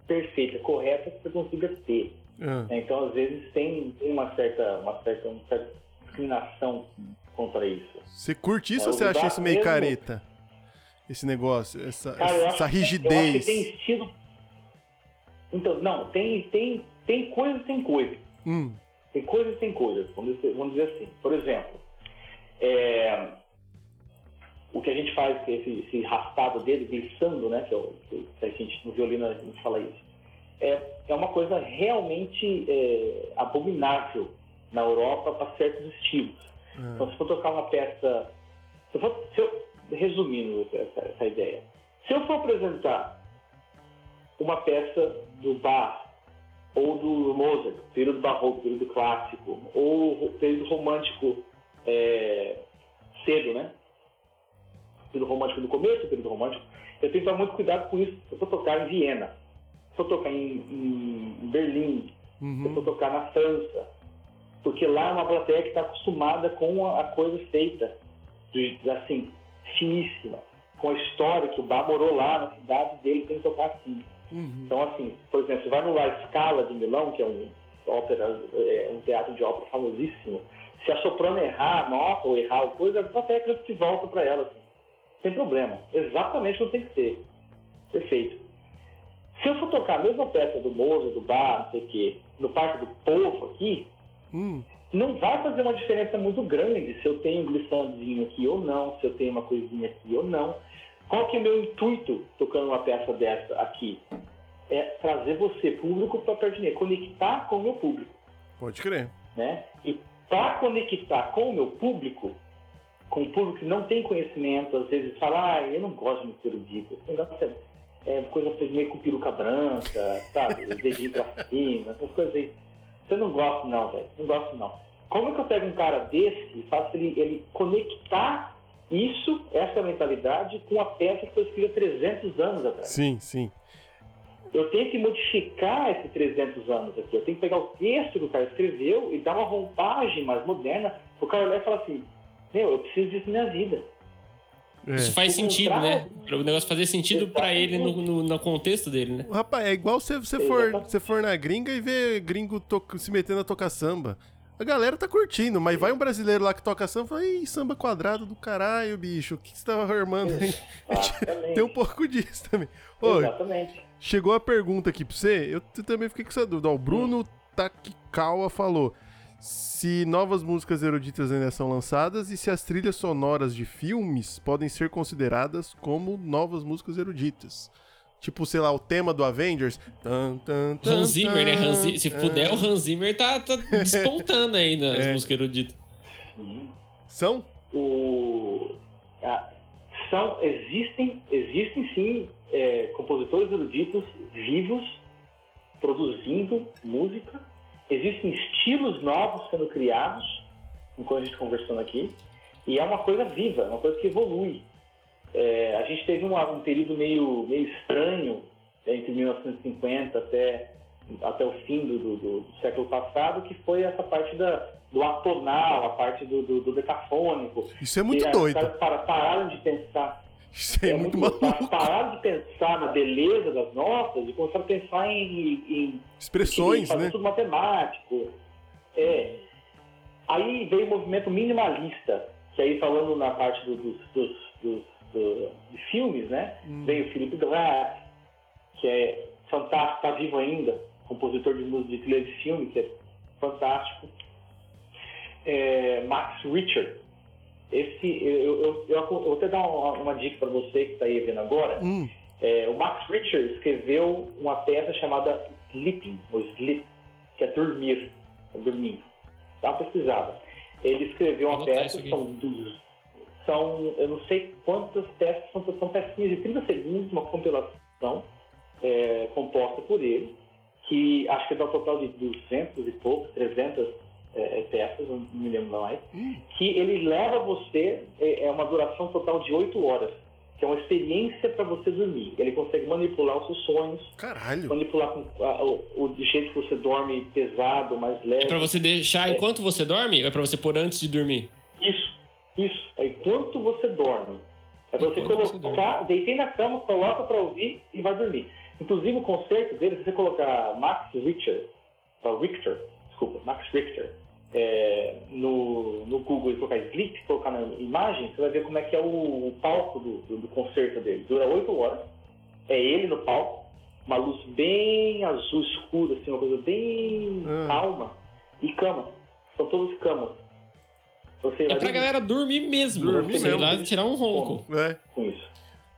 perfeita, correta que você consiga ter. É. Então, às vezes, tem, uma, certa, uma, certa, uma certa discriminação contra isso. Você curte isso é, ou você acha isso meio mesmo... careta? Esse negócio, essa, Cara, essa acho, rigidez. Tem estilo. Então, não, tem, tem, tem coisa e tem coisa. Hum. Tem coisa e tem coisa, vamos dizer, vamos dizer assim. Por exemplo, é, o que a gente faz, que é esse, esse raspado dele, glissando, né, que, é o, que a gente, no violino a gente fala isso, é, é uma coisa realmente é, abominável na Europa para certos estilos. Ah. Então, se for tocar uma peça. Se eu for, se eu, resumindo essa, essa ideia. Se eu for apresentar uma peça do Bach ou do Mozart, período barroco, período clássico, ou período romântico é, cedo, né? Período romântico do começo, período romântico. Eu tenho que tomar muito cuidado com isso. Se eu for tocar em Viena, se eu tocar em, em Berlim, se eu for Uhum. tocar na França, porque lá é uma plateia que está acostumada com a, coisa feita, de, assim, finíssima, com a história que o Bach morou lá na cidade dele, tem que tocar assim. Uhum. Então, assim, por exemplo, você vai no La Scala de Milão, que é um, ópera, é um teatro de ópera famosíssimo, se a soprano errar a nota ou errar coisa, a plateia que volta para ela, assim, sem problema. Exatamente como tem que ser. Perfeito. Se eu for tocar a mesma peça do Mozart, do Bach, não sei o quê, no Parque do Povo aqui, Hum. não vai fazer uma diferença muito grande se eu tenho um glissandinho aqui ou não, se eu tenho uma coisinha aqui ou não. Qual que é o meu intuito tocando uma peça dessa aqui? É trazer você, público, para perto de mim, conectar com o meu público, Pode crer. né? E para conectar com o meu público, com o público que não tem conhecimento, às vezes fala, ah, eu não gosto de música erudita, esse negócio é, é coisa meio com peruca branca, sabe? Dedinho pra cima, essas coisas aí. Você não gosta não, velho. Não gosto não. Como é que eu pego um cara desse e faço ele, ele conectar isso, essa mentalidade, com a peça que foi escrita 300 anos atrás? Sim, sim. Eu tenho que modificar esses 300 anos aqui. Eu tenho que pegar o texto que o cara escreveu e dar uma roupagem mais moderna. O cara olhar e falar assim, meu, eu preciso disso na minha vida. É. Isso faz sentido, né? contrário- Para o negócio fazer sentido pra ele no, no, no contexto dele, né? Rapaz, é igual você, você, for, você for na gringa e ver gringo toca- se metendo a tocar samba. A galera tá curtindo, mas vai um brasileiro lá que toca samba e fala, Ih, samba quadrado do caralho, bicho. O que que você tá armando aí? Tem um pouco disso também. Ô, Exatamente. chegou a pergunta aqui pra você. Eu também fiquei com essa dúvida. Ó, o Bruno Takikawa falou se novas músicas eruditas ainda são lançadas e se as trilhas sonoras de filmes podem ser consideradas como novas músicas eruditas. Tipo, sei lá, o tema do Avengers. Tan, tan, tan, Hans Zimmer, né? Hans Zimmer- se puder, o Hans Zimmer tá, tá despontando aí nas É. músicas eruditas. São? o, a- são, existem, existem sim é, compositores eruditos vivos produzindo música, existem estilos novos sendo criados, enquanto a gente conversando aqui, e é uma coisa viva, é uma coisa que evolui. É, a gente teve uma- um período meio, meio estranho é, entre 1950 até, até o fim do, do- do- século passado, que foi essa parte da, do atonal, a parte do, do, do decafônico, Isso é muito e doido. Os caras para- pararam de pensar. Isso é, muito louco. maluco. Pararam de pensar na beleza das notas e começaram a pensar em, em, Expressões, em né? tudo matemático. É. Aí veio o movimento minimalista, que aí falando na parte do- dos, dos, dos- do- de filmes, né? Hum. Veio o Philip Glass, que é fantástico, está vivo ainda, compositor de música de trilha de filme, que é fantástico. É, Max Richter. Esse, eu, eu, eu, vou até dar uma, uma dica para você que está aí vendo agora. Hum, É, o Max Richter escreveu uma peça chamada Sleeping, ou Sleep, que é dormir, é dormir. Dá uma pesquisada. Ele escreveu uma peça, são, dos- são, eu não sei quantas peças, são, são pecinhas de 30 segundos, uma compilação é, composta por ele, que acho que dá um total de 200 e pouco, 300 é, peças, não me lembro mais, hum. que ele leva você, é, é uma duração total de 8 horas, que é uma experiência para você dormir. Ele consegue manipular os seus sonhos, Caralho. manipular com, a- o, o jeito que você dorme pesado, mais leve. É pra você deixar enquanto você dorme ou é pra você pôr antes de dormir? Isso, isso. É enquanto você dorme. É pra você colocar, deitei na cama, coloca para ouvir e vai dormir. Inclusive o conceito dele, se você colocar Max Richter, ou Richter, desculpa, Max Richter, é, no, no Google e colocar Sleep, colocar na imagem, você vai ver como é que é o, o palco do, do, do concerto dele. Dura oito horas, é ele no palco, uma luz bem azul escura, assim, uma coisa bem Ah. calma, e cama. São todas camas. Você É pra dormir galera dormir mesmo. Dormir Sei lá, mesmo. tirar um ronco. É. com isso.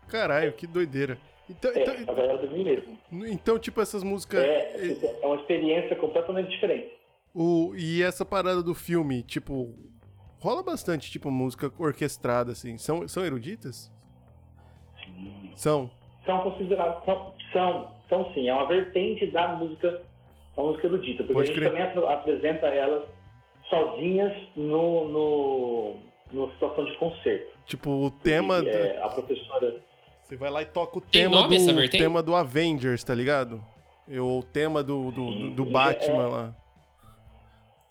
Caralho, que doideira. Então, É, então, a galera dormir mesmo. então, tipo, essas músicas. É, é uma experiência completamente diferente. O, e essa parada do filme, tipo, rola bastante, tipo, música orquestrada, assim. São, são eruditas? Sim. São. São consideradas. São, são, são sim, é uma vertente da música, da música erudita, porque Pode a gente crer. também ap- apresenta elas sozinhas no, no, no situação de concerto. Tipo, o tema. E, é, a professora. Você vai lá e toca o Tem tema do, tema do Avengers, tá ligado? O tema do, do, do- do Batman é. lá.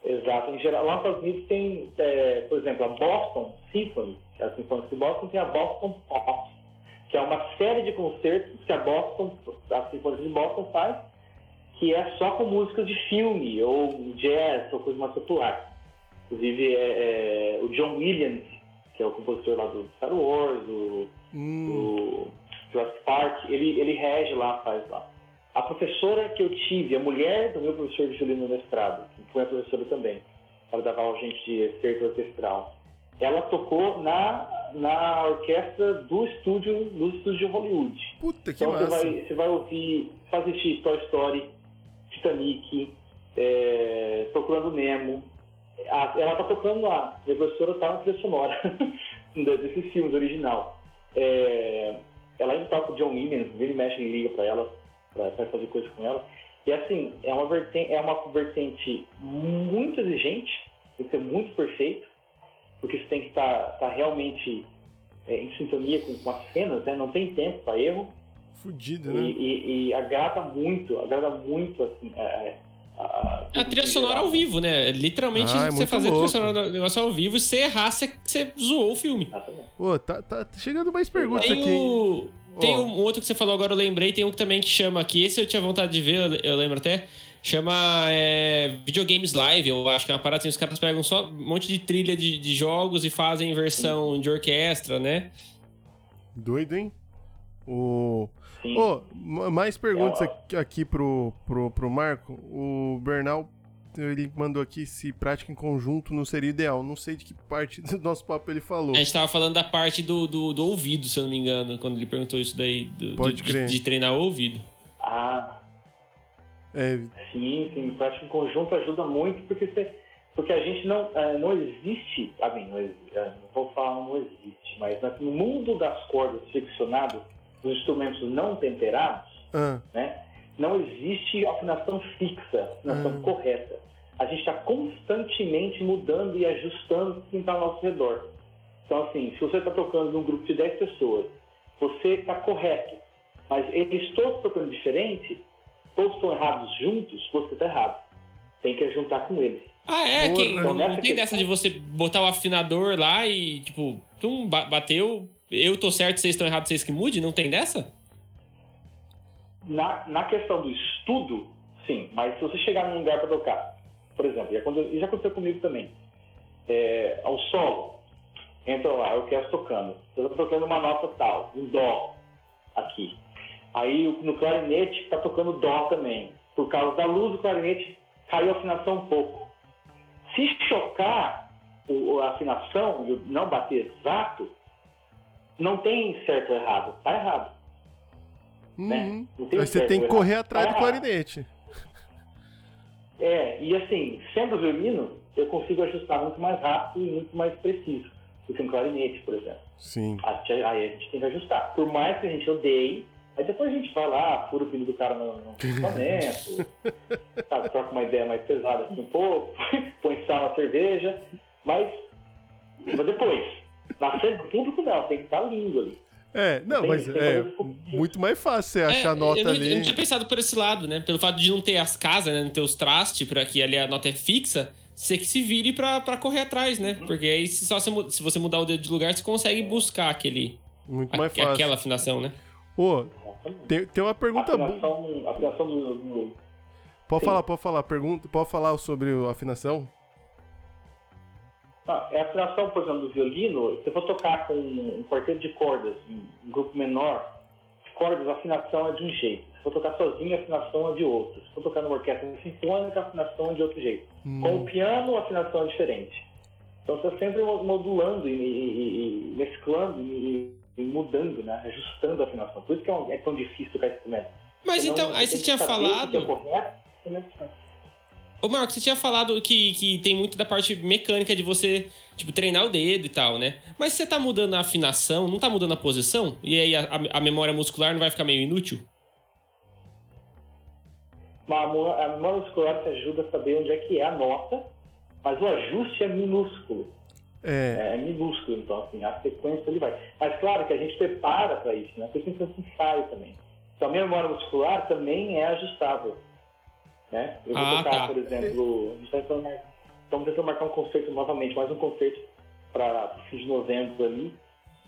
Exato. Em geral, lá nos Estados Unidos tem, é, por exemplo, a Boston Symphony, a Sinfônica de Boston, tem a Boston Pop, que é uma série de concertos que a Boston, a Sinfônica de Boston faz, que é só com músicas de filme, ou jazz, ou coisa mais popular. Inclusive, é, é, o John Williams, que é o compositor lá do Star Wars, do, Hum, do Jurassic Park, ele, ele rege lá, faz lá. A professora que eu tive, a mulher do meu professor de violino no mestrado, foi a professora também, ela dava aula gente de excerto orquestral, ela tocou na, na orquestra do estúdio, do estúdio de Hollywood. puta que Então você massa. vai, você vai ouvir, vai assistir Toy Story, Titanic, é, Procurando Nemo. A- ela tá tocando lá, a professora tá na trilha sonora desses filmes original. É, ela ainda toca o John Williams, ele mexe e liga pra ela, pra fazer coisa com ela. E assim, é uma vertente, é uma vertente muito exigente, tem que ser muito perfeito, porque você tem que estar tá, realmente é, em sintonia com, com as cenas, né? não tem tempo para erro. Fudido, E, né? e- e agrada muito, agrada muito assim. É, a, A trilha sonora ao vivo, né? Literalmente Ah, é você fazer a louco. trilha sonora do negócio ao vivo e você errar, você, você zoou o filme. Exatamente. Pô, tá, tá chegando mais perguntas Tem aqui. o. Tem um outro que você falou agora, eu lembrei, tem um também que chama aqui, esse eu tinha vontade de ver, eu- lembro até. Chama é, Videogames Live, eu acho que é uma parada assim, os caras pegam só um monte de trilha de, de jogos e fazem versão de orquestra, né? Doido, hein? O. Ma- mais perguntas aqui, aqui pro, pro, pro Marco. O Bernal, ele mandou aqui se prática em conjunto não seria ideal. Não sei de que parte do nosso papo ele falou. A gente tava falando da parte do, do, do ouvido, se eu não me engano, quando ele perguntou isso daí, do- Pode de, crer. de treinar o ouvido. Ah, É, sim, sim. Prática em conjunto ajuda muito, porque, você, porque a gente não, é, não existe. Ah, bem, não, é, não vou falar não existe, mas no mundo das cordas friccionadas, dos instrumentos não temperados, ah, né? Não existe afinação fixa, afinação Hum. correta. A gente está constantemente mudando e ajustando quem está ao nosso redor. Então, assim, se você está tocando num grupo de 10 pessoas, você está correto, mas eles todos tocando diferente, todos estão errados juntos, você está errado. Tem que juntar com eles. Ah, é? Quem, Então, não tem questão- dessa de você botar o afinador lá e, tipo, tum, ba- bateu, eu tô certo, vocês estão errados, vocês que mude? Não tem dessa? Na, na questão do estudo, sim, mas se você chegar num lugar para tocar, por exemplo, e já aconteceu comigo também, é, ao solo, entra lá, eu quero tocando, eu tô tocando uma nota tal, um dó aqui. Aí no clarinete está tocando dó também. Por causa da luz do clarinete, caiu a afinação um pouco. Se chocar o- a afinação e não bater exato, não tem certo ou errado, tá errado. Né? uhum. Tem Aí você tem que correr atrás do Tá errado. clarinete. É, e assim, sendo violino, eu consigo ajustar muito mais rápido e muito mais preciso do que um clarinete, por exemplo. Sim. Aí a gente tem que ajustar. Por mais que a gente odeie, aí depois a gente vai lá, fura o pino do cara no, no equipamento, sabe, troca uma ideia mais pesada assim um pouco, põe sal na cerveja, mas, mas depois, na frente do público não, tem que estar lindo ali. É, não, Tem- mas tem é muito mais fácil você achar a É, nota eu, não, ali. eu não tinha pensado por esse lado, né? Pelo fato de não ter as casas, né? Não ter os trastes, pra que ali a nota é fixa, você que se vire pra, pra correr atrás, né? Porque aí se, só você, se você mudar o dedo de lugar, você consegue buscar aquele, Muito mais fácil. aquela afinação, né? Ô, tem, tem uma pergunta boa. afinação, a afinação do, do- Pode sim. falar, pode falar. Pergunta, pode falar sobre a afinação? Ah, é a afinação, por exemplo, do violino, se eu for tocar com um quarteto de cordas, um grupo menor, cordas, a afinação é de um jeito. Se for tocar sozinho, a afinação é de outro. Se for tocar numa orquestra sinfônica, a afinação é de outro jeito. Hum. Com o piano, a afinação é diferente. Então você está sempre modulando e, e- e- mesclando e, e mudando, né? ajustando a afinação. Por isso que é, um- é tão difícil tocar esse instrumento. Mas Senão, então, aí você tinha saber o que é falado. Ô, Marco, você tinha falado que, que tem muito da parte mecânica de você, tipo, treinar o dedo e tal, né? Mas você tá mudando a afinação, não tá mudando a posição? E aí a, a memória muscular não vai ficar meio inútil? A memória muscular te ajuda a saber onde é que é a nota, mas o ajuste é minúsculo. É. é, é minúsculo, então, assim, a sequência ele vai. Mas claro que a gente prepara para isso, né? Porque tem que ensaio também. Então, a minha memória muscular também é ajustável. Né? Eu vou ah, tocar, tá. por exemplo, estamos tentando marcar um concerto novamente, mais um concerto para fim de novembro ali.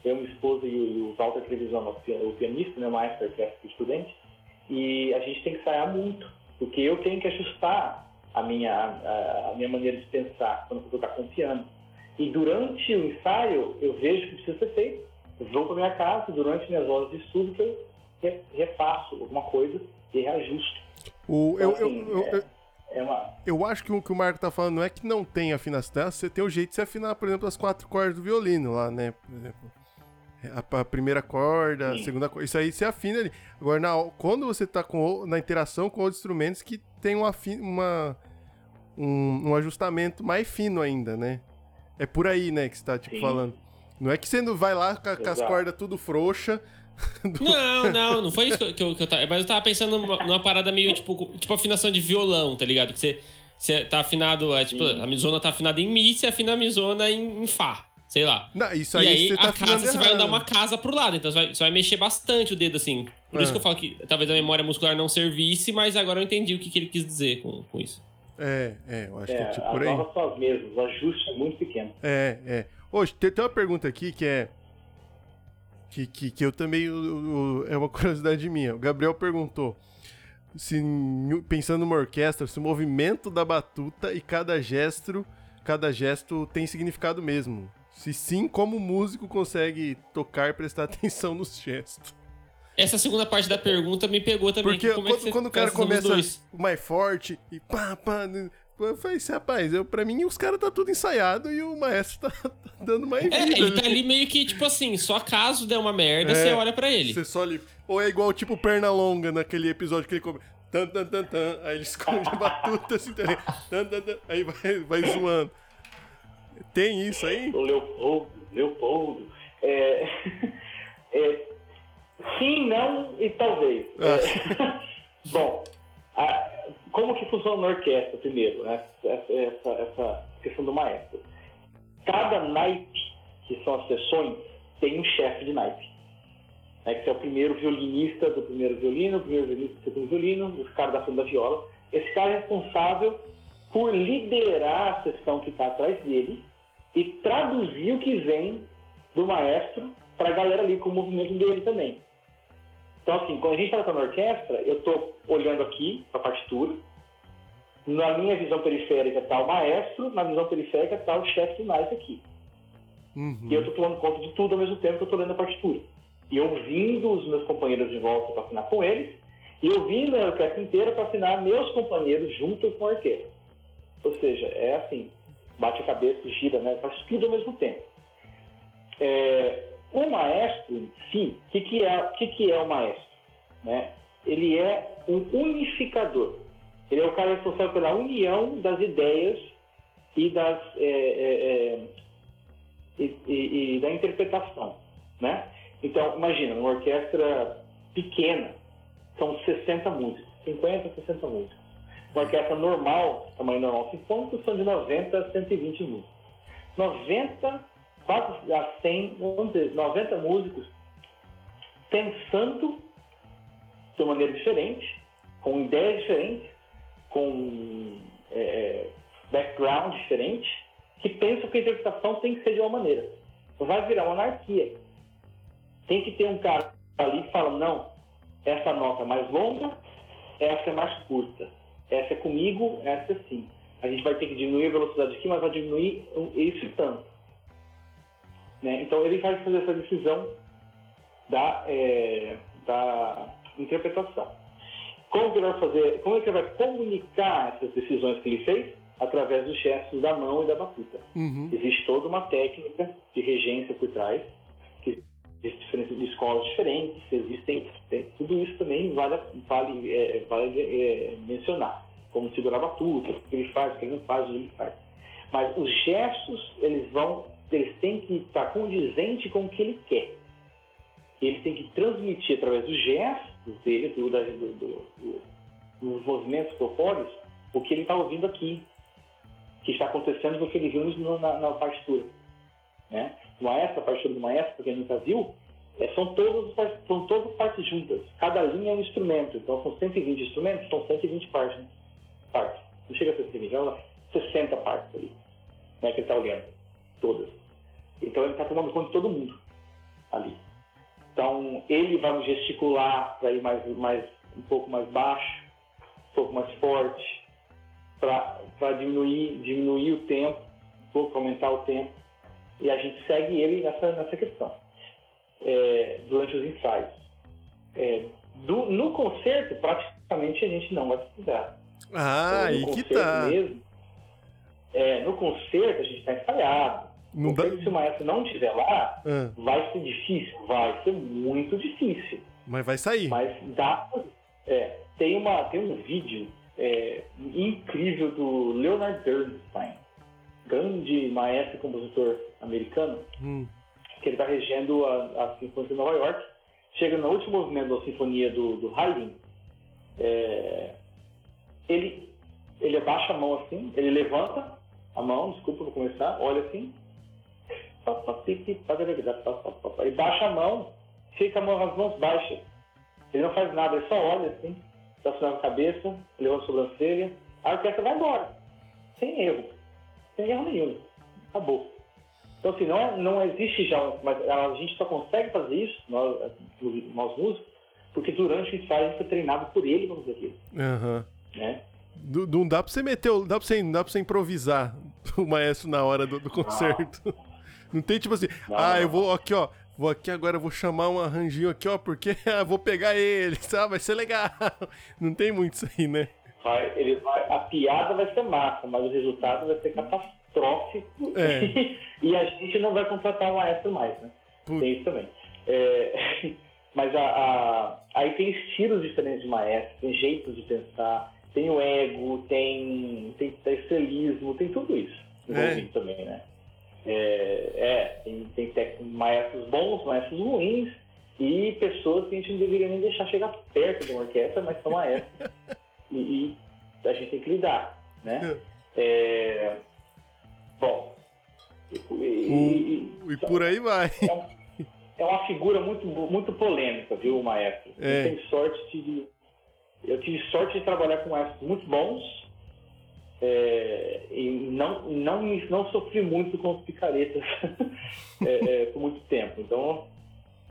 Eu, minha esposa e o, Walter Televisão, o pianista, né, o maestro, que é estudante, e a gente tem que ensaiar muito, porque eu tenho que ajustar a minha, a, a minha maneira de pensar quando eu vou tocar com o piano. E durante o ensaio, eu vejo que precisa ser feito. Eu vou para minha casa, durante minhas horas de estudo, que eu refaço alguma coisa e reajusto. O, então, eu, assim, eu, eu, é, é eu acho que o que o Marco tá falando não é que não tem afinação, você tem o jeito de se afinar, por exemplo, as quatro cordas do violino lá, né? Por exemplo, a, a primeira corda, a segunda corda, isso aí você afina ali. Agora, na, quando você tá com, na interação com outros instrumentos que tem uma, uma um, um ajustamento mais fino ainda, né? É por aí, né, que você tá, tipo, Sim. falando. Não é que você não vai lá com, com as cordas tudo frouxa. Não, não, não foi isso que eu, que eu tava. Mas eu tava pensando numa, numa, parada meio tipo, tipo afinação de violão, tá ligado? Que você, você tá afinado, é, tipo, a misona tá afinada em Mi, você afina a misona em, em Fá. Sei lá. Não, isso aí, e aí você tá a casa você vai andar uma casa pro lado, então você vai, você vai mexer bastante o dedo assim. Por isso que eu falo que talvez a memória muscular não servisse, mas agora eu entendi o que, que ele quis dizer com, com isso. É, é, eu acho é, que é tipo por aí. As mesmas, o ajuste é muito pequeno. É, é. Hoje, tem, tem uma pergunta aqui que é. Que, que, que eu também. Eu, eu, é uma curiosidade minha. O Gabriel perguntou se, pensando numa orquestra, se o movimento da batuta e cada gesto, cada gesto tem significado mesmo. Se sim, como o músico consegue tocar e prestar atenção nos gestos. Essa segunda parte da pergunta me pegou também. Porque quando, é quando o cara começa mais forte e pá, pá. Eu falei assim, rapaz, eu, pra mim os caras tá tudo ensaiado e o maestro tá, tá dando mais é, vida. É, ele tá ali meio que, tipo assim, só caso der uma merda, é, você olha pra ele. Você só ali. Ou é igual tipo perna longa naquele episódio que ele come. Tan, tan, tan, tan, aí ele esconde a batuta assim também. Tan, tan, tan, aí vai, vai zoando. Tem isso aí? O Leopoldo, Leopoldo. É, é, Sim, não e talvez. Ah. É, bom, a, como que funciona uma orquestra primeiro, né? Essa, essa, questão do maestro. Cada naipe, que são as sessões, tem um chefe de naipe. Né, que é o primeiro violinista do primeiro violino, o primeiro violinista do segundo violino, os caras da frente da viola. Esse cara é responsável por liderar a sessão que está atrás dele e traduzir o que vem do maestro para a galera ali com o movimento dele também. Então, assim, quando a gente está na orquestra, eu estou olhando aqui a partitura, na minha visão periférica está o maestro, na visão periférica está o chefe de naipe aqui. Uhum. E eu estou tomando conta de tudo ao mesmo tempo que eu estou lendo a partitura. E ouvindo os meus companheiros de volta para afinar com eles, e ouvindo a orquestra inteira para afinar meus companheiros junto com a orquestra. Ou seja, é assim, bate a cabeça, gira, né? faz tudo ao mesmo tempo. É, o maestro em si, o que, que, é, que, que é o maestro? Né? Ele é um unificador. Ele é o cara responsável pela união das ideias e, das, é, é, é, e, e, e, da interpretação. Né? Então, imagina, uma orquestra pequena, são 60 músicos, 50, 60 músicos. Uma orquestra normal, tamanho normal sinfônico, são de 90 a 120 músicos. 90 quase a 100, vamos dizer, 90 músicos pensando de maneira diferente, com ideias diferentes, com é, é, background diferente, que pensam que a interpretação tem que ser de uma maneira. Vai virar uma anarquia. Tem que ter um cara ali que fala, não, essa nota é mais longa, essa é mais curta. Essa é comigo, essa é assim. A gente vai ter que diminuir a velocidade aqui, mas vai diminuir isso tanto. Né? Então ele vai fazer essa decisão da, é, da interpretação. Como que ele vai fazer? Como é que ele vai comunicar essas decisões que ele fez? Através dos gestos da mão e da batuta. Uhum. Existe toda uma técnica de regência por trás, que existe diferentes de escolas diferentes, existem tudo isso também vale, vale, é, vale é, mencionar. como segurar a batuta, o que ele faz, o que ele não faz, o que ele faz. Mas os gestos, eles vão, eles têm que estar condizente com o que ele quer. Ele tem que transmitir através dos gestos dele, do, do, do, dos movimentos corpóreos, o que ele está ouvindo aqui, que está acontecendo com o que ele viu na, na partitura. Né? O maestro, a partitura do maestro, para quem nunca viu, é, são, todas, são todas partes juntas. Cada linha é um instrumento. Então são 120 instrumentos, são 120 partes. Né? partes. Não chega a ser 120, é 60 partes ali. Né, que ele está olhando. Todas. Então ele está tomando conta de todo mundo ali. Então ele vai gesticular para ir mais, mais, um pouco mais baixo, um pouco mais forte, para diminuir, diminuir o tempo, um pouco aumentar o tempo. E a gente segue ele nessa, nessa questão é, durante os ensaios. É, do, no concerto, praticamente a gente não vai precisar. Ah, então, aí que tá. Mesmo, é, no concerto a gente está ensaiado. Não dá... Se o maestro não estiver lá, ah. vai ser difícil? Vai ser muito difícil. Mas vai sair. Mas dá. É, tem, uma, tem um vídeo é, incrível do Leonard Bernstein, grande maestro e compositor americano. Hum que ele está regendo a, a Sinfonia de Nova York. Chega no último movimento da Sinfonia do, do Haydn, é, ele, ele abaixa a mão assim, ele levanta a mão, desculpa, vou começar, olha assim, e baixa a mão, fica as mãos baixas. Ele não faz nada, ele só olha assim, está suando a cabeça, levanta a sobrancelha, a orquestra vai embora. Sem erro. Sem erro nenhum. Acabou. Então, assim, não, é, não existe já, mas a gente só consegue fazer isso, nós, nós músicos, porque durante o ensaio a gente foi treinado por ele para fazer aquilo. Uhum. Né? Não dá pra você meter, dá pra você, dá pra você improvisar o maestro na hora do, do concerto. Não. tem tipo assim, não, ah, não. eu vou aqui, ó, vou aqui agora, vou chamar um arranjinho aqui, ó, porque vou pegar ele, sabe? Vai ser legal. Não tem muito isso aí, né? Vai, ele vai, a piada vai ser massa, mas o resultado vai ser catastrófico é. e a gente não vai contratar um maestro mais, né? Tem isso também. É, mas a, a, aí tem estilos diferentes de maestro, tem jeitos de pensar, tem o ego, tem, tem, tem estrelismo, tem tudo isso envolvido é. também, né? É, é tem, tem maestros bons, maestros ruins e pessoas que a gente não deveria nem deixar chegar perto de uma orquestra, mas são maestros. e, e a gente tem que lidar, né? É, é Bom. E, e, e por aí vai. É, é, uma figura muito, muito polêmica, viu, maestro? É. Eu tenho sorte de. Eu tive sorte de trabalhar com maestros muito bons. É, e não, não, não sofri muito com os picaretas é, é, por muito tempo. Então,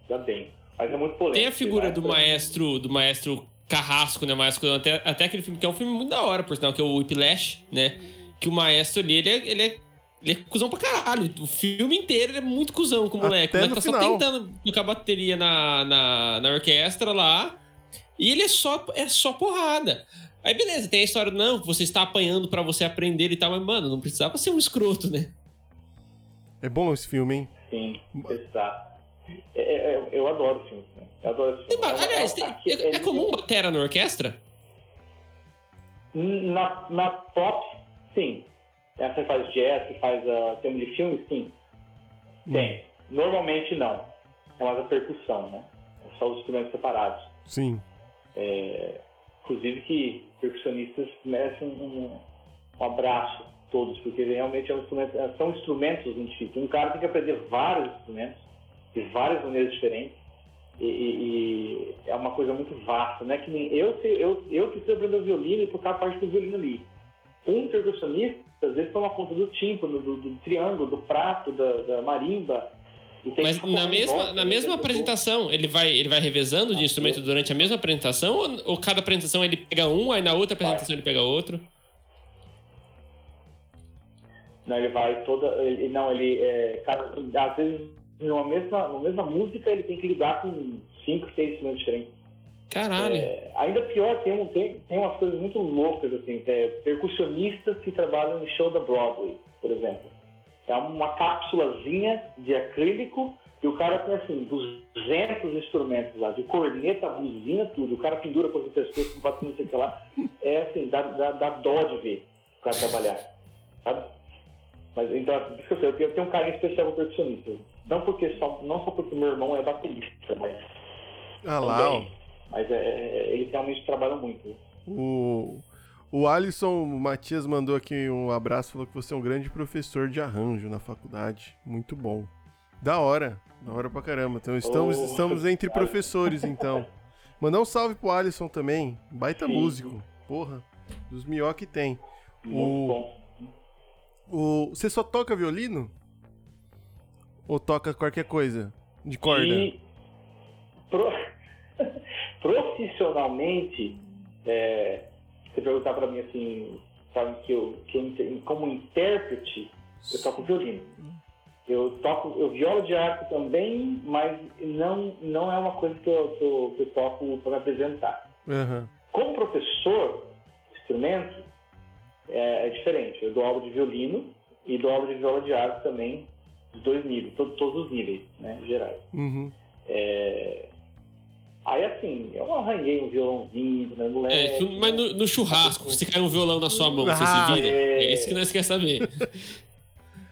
já bem. Mas é muito polêmico. Tem a figura do maestro, do maestro Carrasco, né? Maestro, até, até aquele filme que é um filme muito da hora, por sinal, que é o Whiplash, né? Que o maestro ali, ele é, ele é ele é cuzão pra caralho. O filme inteiro ele é muito cuzão com o moleque. Até o moleque tá final. só tentando tocar bateria na, na, na orquestra lá. E ele é só, é só porrada. Aí beleza, tem a história, não, você está apanhando para você aprender e tal, mas, mano, não precisava ser um escroto, né? É bom esse filme, hein? Sim, exato. É, é, é eu adoro o filme. Eu adoro esse filme. aliás, tem, é, é, comum batera na orquestra? Na, na pop, sim. Essa que faz jazz, que faz uh, tema de filme, sim. Hum. Tem. Normalmente não. É mais a percussão, né? É só os instrumentos separados. Sim. É, inclusive que percussionistas merecem um, um abraço todos, porque realmente é um instrumento, é, são instrumentos muito difíceis. Um cara tem que aprender vários instrumentos, de várias maneiras diferentes, e, e, e é uma coisa muito vasta, né? Que nem eu, eu, eu preciso aprender o violino e tocar a parte do violino ali. Um percussionista às vezes toma conta do tímpano, do, do triângulo, do prato, da, da marimba. Mas na mesma, volta, na mesma apresentação, ele vai, ele vai revezando de instrumento durante a mesma apresentação? Ou, ou, cada apresentação ele pega um, aí na outra apresentação vai. ele pega outro? Não, ele vai toda. Ele, não, ele. É, cada, às vezes, numa mesma, numa mesma música, ele tem que lidar com cinco, seis instrumentos diferentes. Caralho. É, ainda pior, tem, um, tem, tem umas coisas muito loucas, assim, é, percussionistas que trabalham no show da Broadway, por exemplo. É uma cápsulazinha de acrílico, E o cara tem, assim, 200 instrumentos lá, de corneta, buzina, tudo. O cara pendura coisa no pescoço, bate não sei o que lá. É, assim, dá, dá, dá dó de ver o cara trabalhar, sabe? Mas, então, eu, sei, eu tenho um carinho especial pro percussionista. Não, porque só, não só porque meu irmão é baterista, mas... Ah lá, ó. Mas é, é, eles realmente trabalham muito. O, o Alisson Matias mandou aqui um abraço, falou que você é um grande professor de arranjo na faculdade. Muito bom. Da hora. Da hora pra caramba. Então estamos, oh, estamos entre professores, então. Mandar um salve pro Alisson também. Baita Sim. músico. Porra. Dos melhor que tem. Muito o, bom. O, você só toca violino? Ou toca qualquer coisa? De corda? E pro... profissionalmente, é, você perguntar pra mim assim, sabe que eu, que eu como intérprete, eu toco violino. Eu toco, eu viola de arco também, mas não, não é uma coisa que eu, que eu, que eu toco para apresentar. Uhum. Como professor de instrumento, é, é, diferente. Eu dou aula de violino e dou aula de viola de arco também, dos dois níveis, todos, todos os níveis, né, gerais. Uhum. É, Aí assim, eu arranhei um violãozinho, né, moleque. É, mas no, no churrasco, se cai um violão na sua mão, ah, você se ah, vira. É... é isso que nós queremos saber.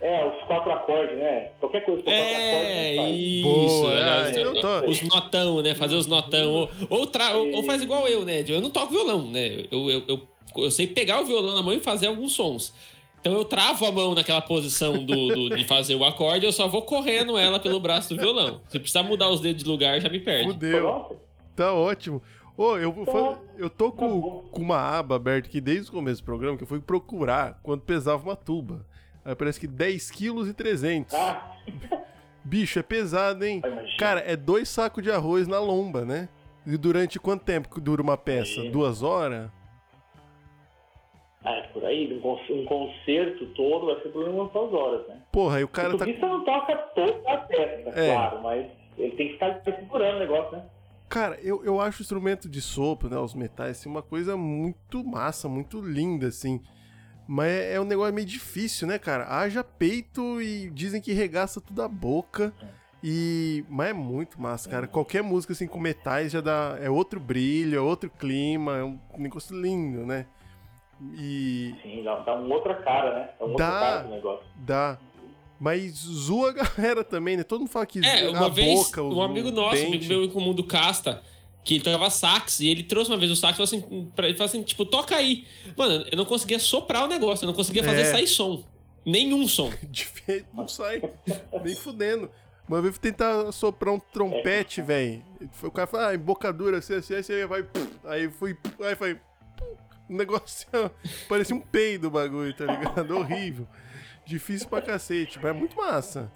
É, os quatro acordes, né? Qualquer coisa com é, quatro acordes. É, isso. É, os notão, né? Fazer os notão. Ou, ou, tra... ou, ou, faz igual eu, né? Eu não toco violão, né? Eu, eu, eu, eu, sei pegar o violão na mão e fazer alguns sons. Então eu travo a mão naquela posição do, do de fazer o acorde, eu só vou correndo ela pelo braço do violão. Se precisar mudar os dedos de lugar, já me perde. Fudeu. Tá ótimo. Ô, oh, eu, tá. eu tô com, com uma aba aberta aqui desde o começo do programa que eu fui procurar quando pesava uma tuba. Aí parece que 10 quilos e 300. Ah. Bicho, é pesado, hein? Cara, é dois sacos de arroz na lomba, né? E durante quanto tempo que dura uma peça? Duas horas? É, por aí, um concerto todo vai ser por umas duas horas, né? Porra, aí o cara o tá. Isso não toca toda a peça, é. claro, mas ele tem que estar segurando o negócio, né? Cara, eu, eu acho o instrumento de sopro, né? Os metais, assim, uma coisa muito massa, muito linda, assim. Mas é, é um negócio meio difícil, né, cara? Haja peito e dizem que regaça tudo a boca. E. Mas é muito massa, cara. Qualquer música assim com metais já dá. É outro brilho, é outro clima, é um negócio lindo, né? E. Sim, dá, dá uma outra cara, né? Dá uma dá, outra cara do negócio. Dá. Mas zoa a galera também, né? Todo mundo fala que é, uma a vez, boca, um amigo nosso, dente. amigo meu em comum do Casta, que ele tocava sax, e ele trouxe uma vez o sax e falou assim, pra ele falou assim, tipo, toca aí. Mano, eu não conseguia soprar o negócio, eu não conseguia fazer é. sair som. Nenhum som. De não sai. Nem fudendo. Uma vez tentar soprar um trompete, é. velho. O cara falou, ah, embocadura, assim, assim, assim, vai. Aí fui. Aí foi. Um negócio. parecia um peido o bagulho, tá ligado? Horrível. Difícil pra cacete, mas é muito massa.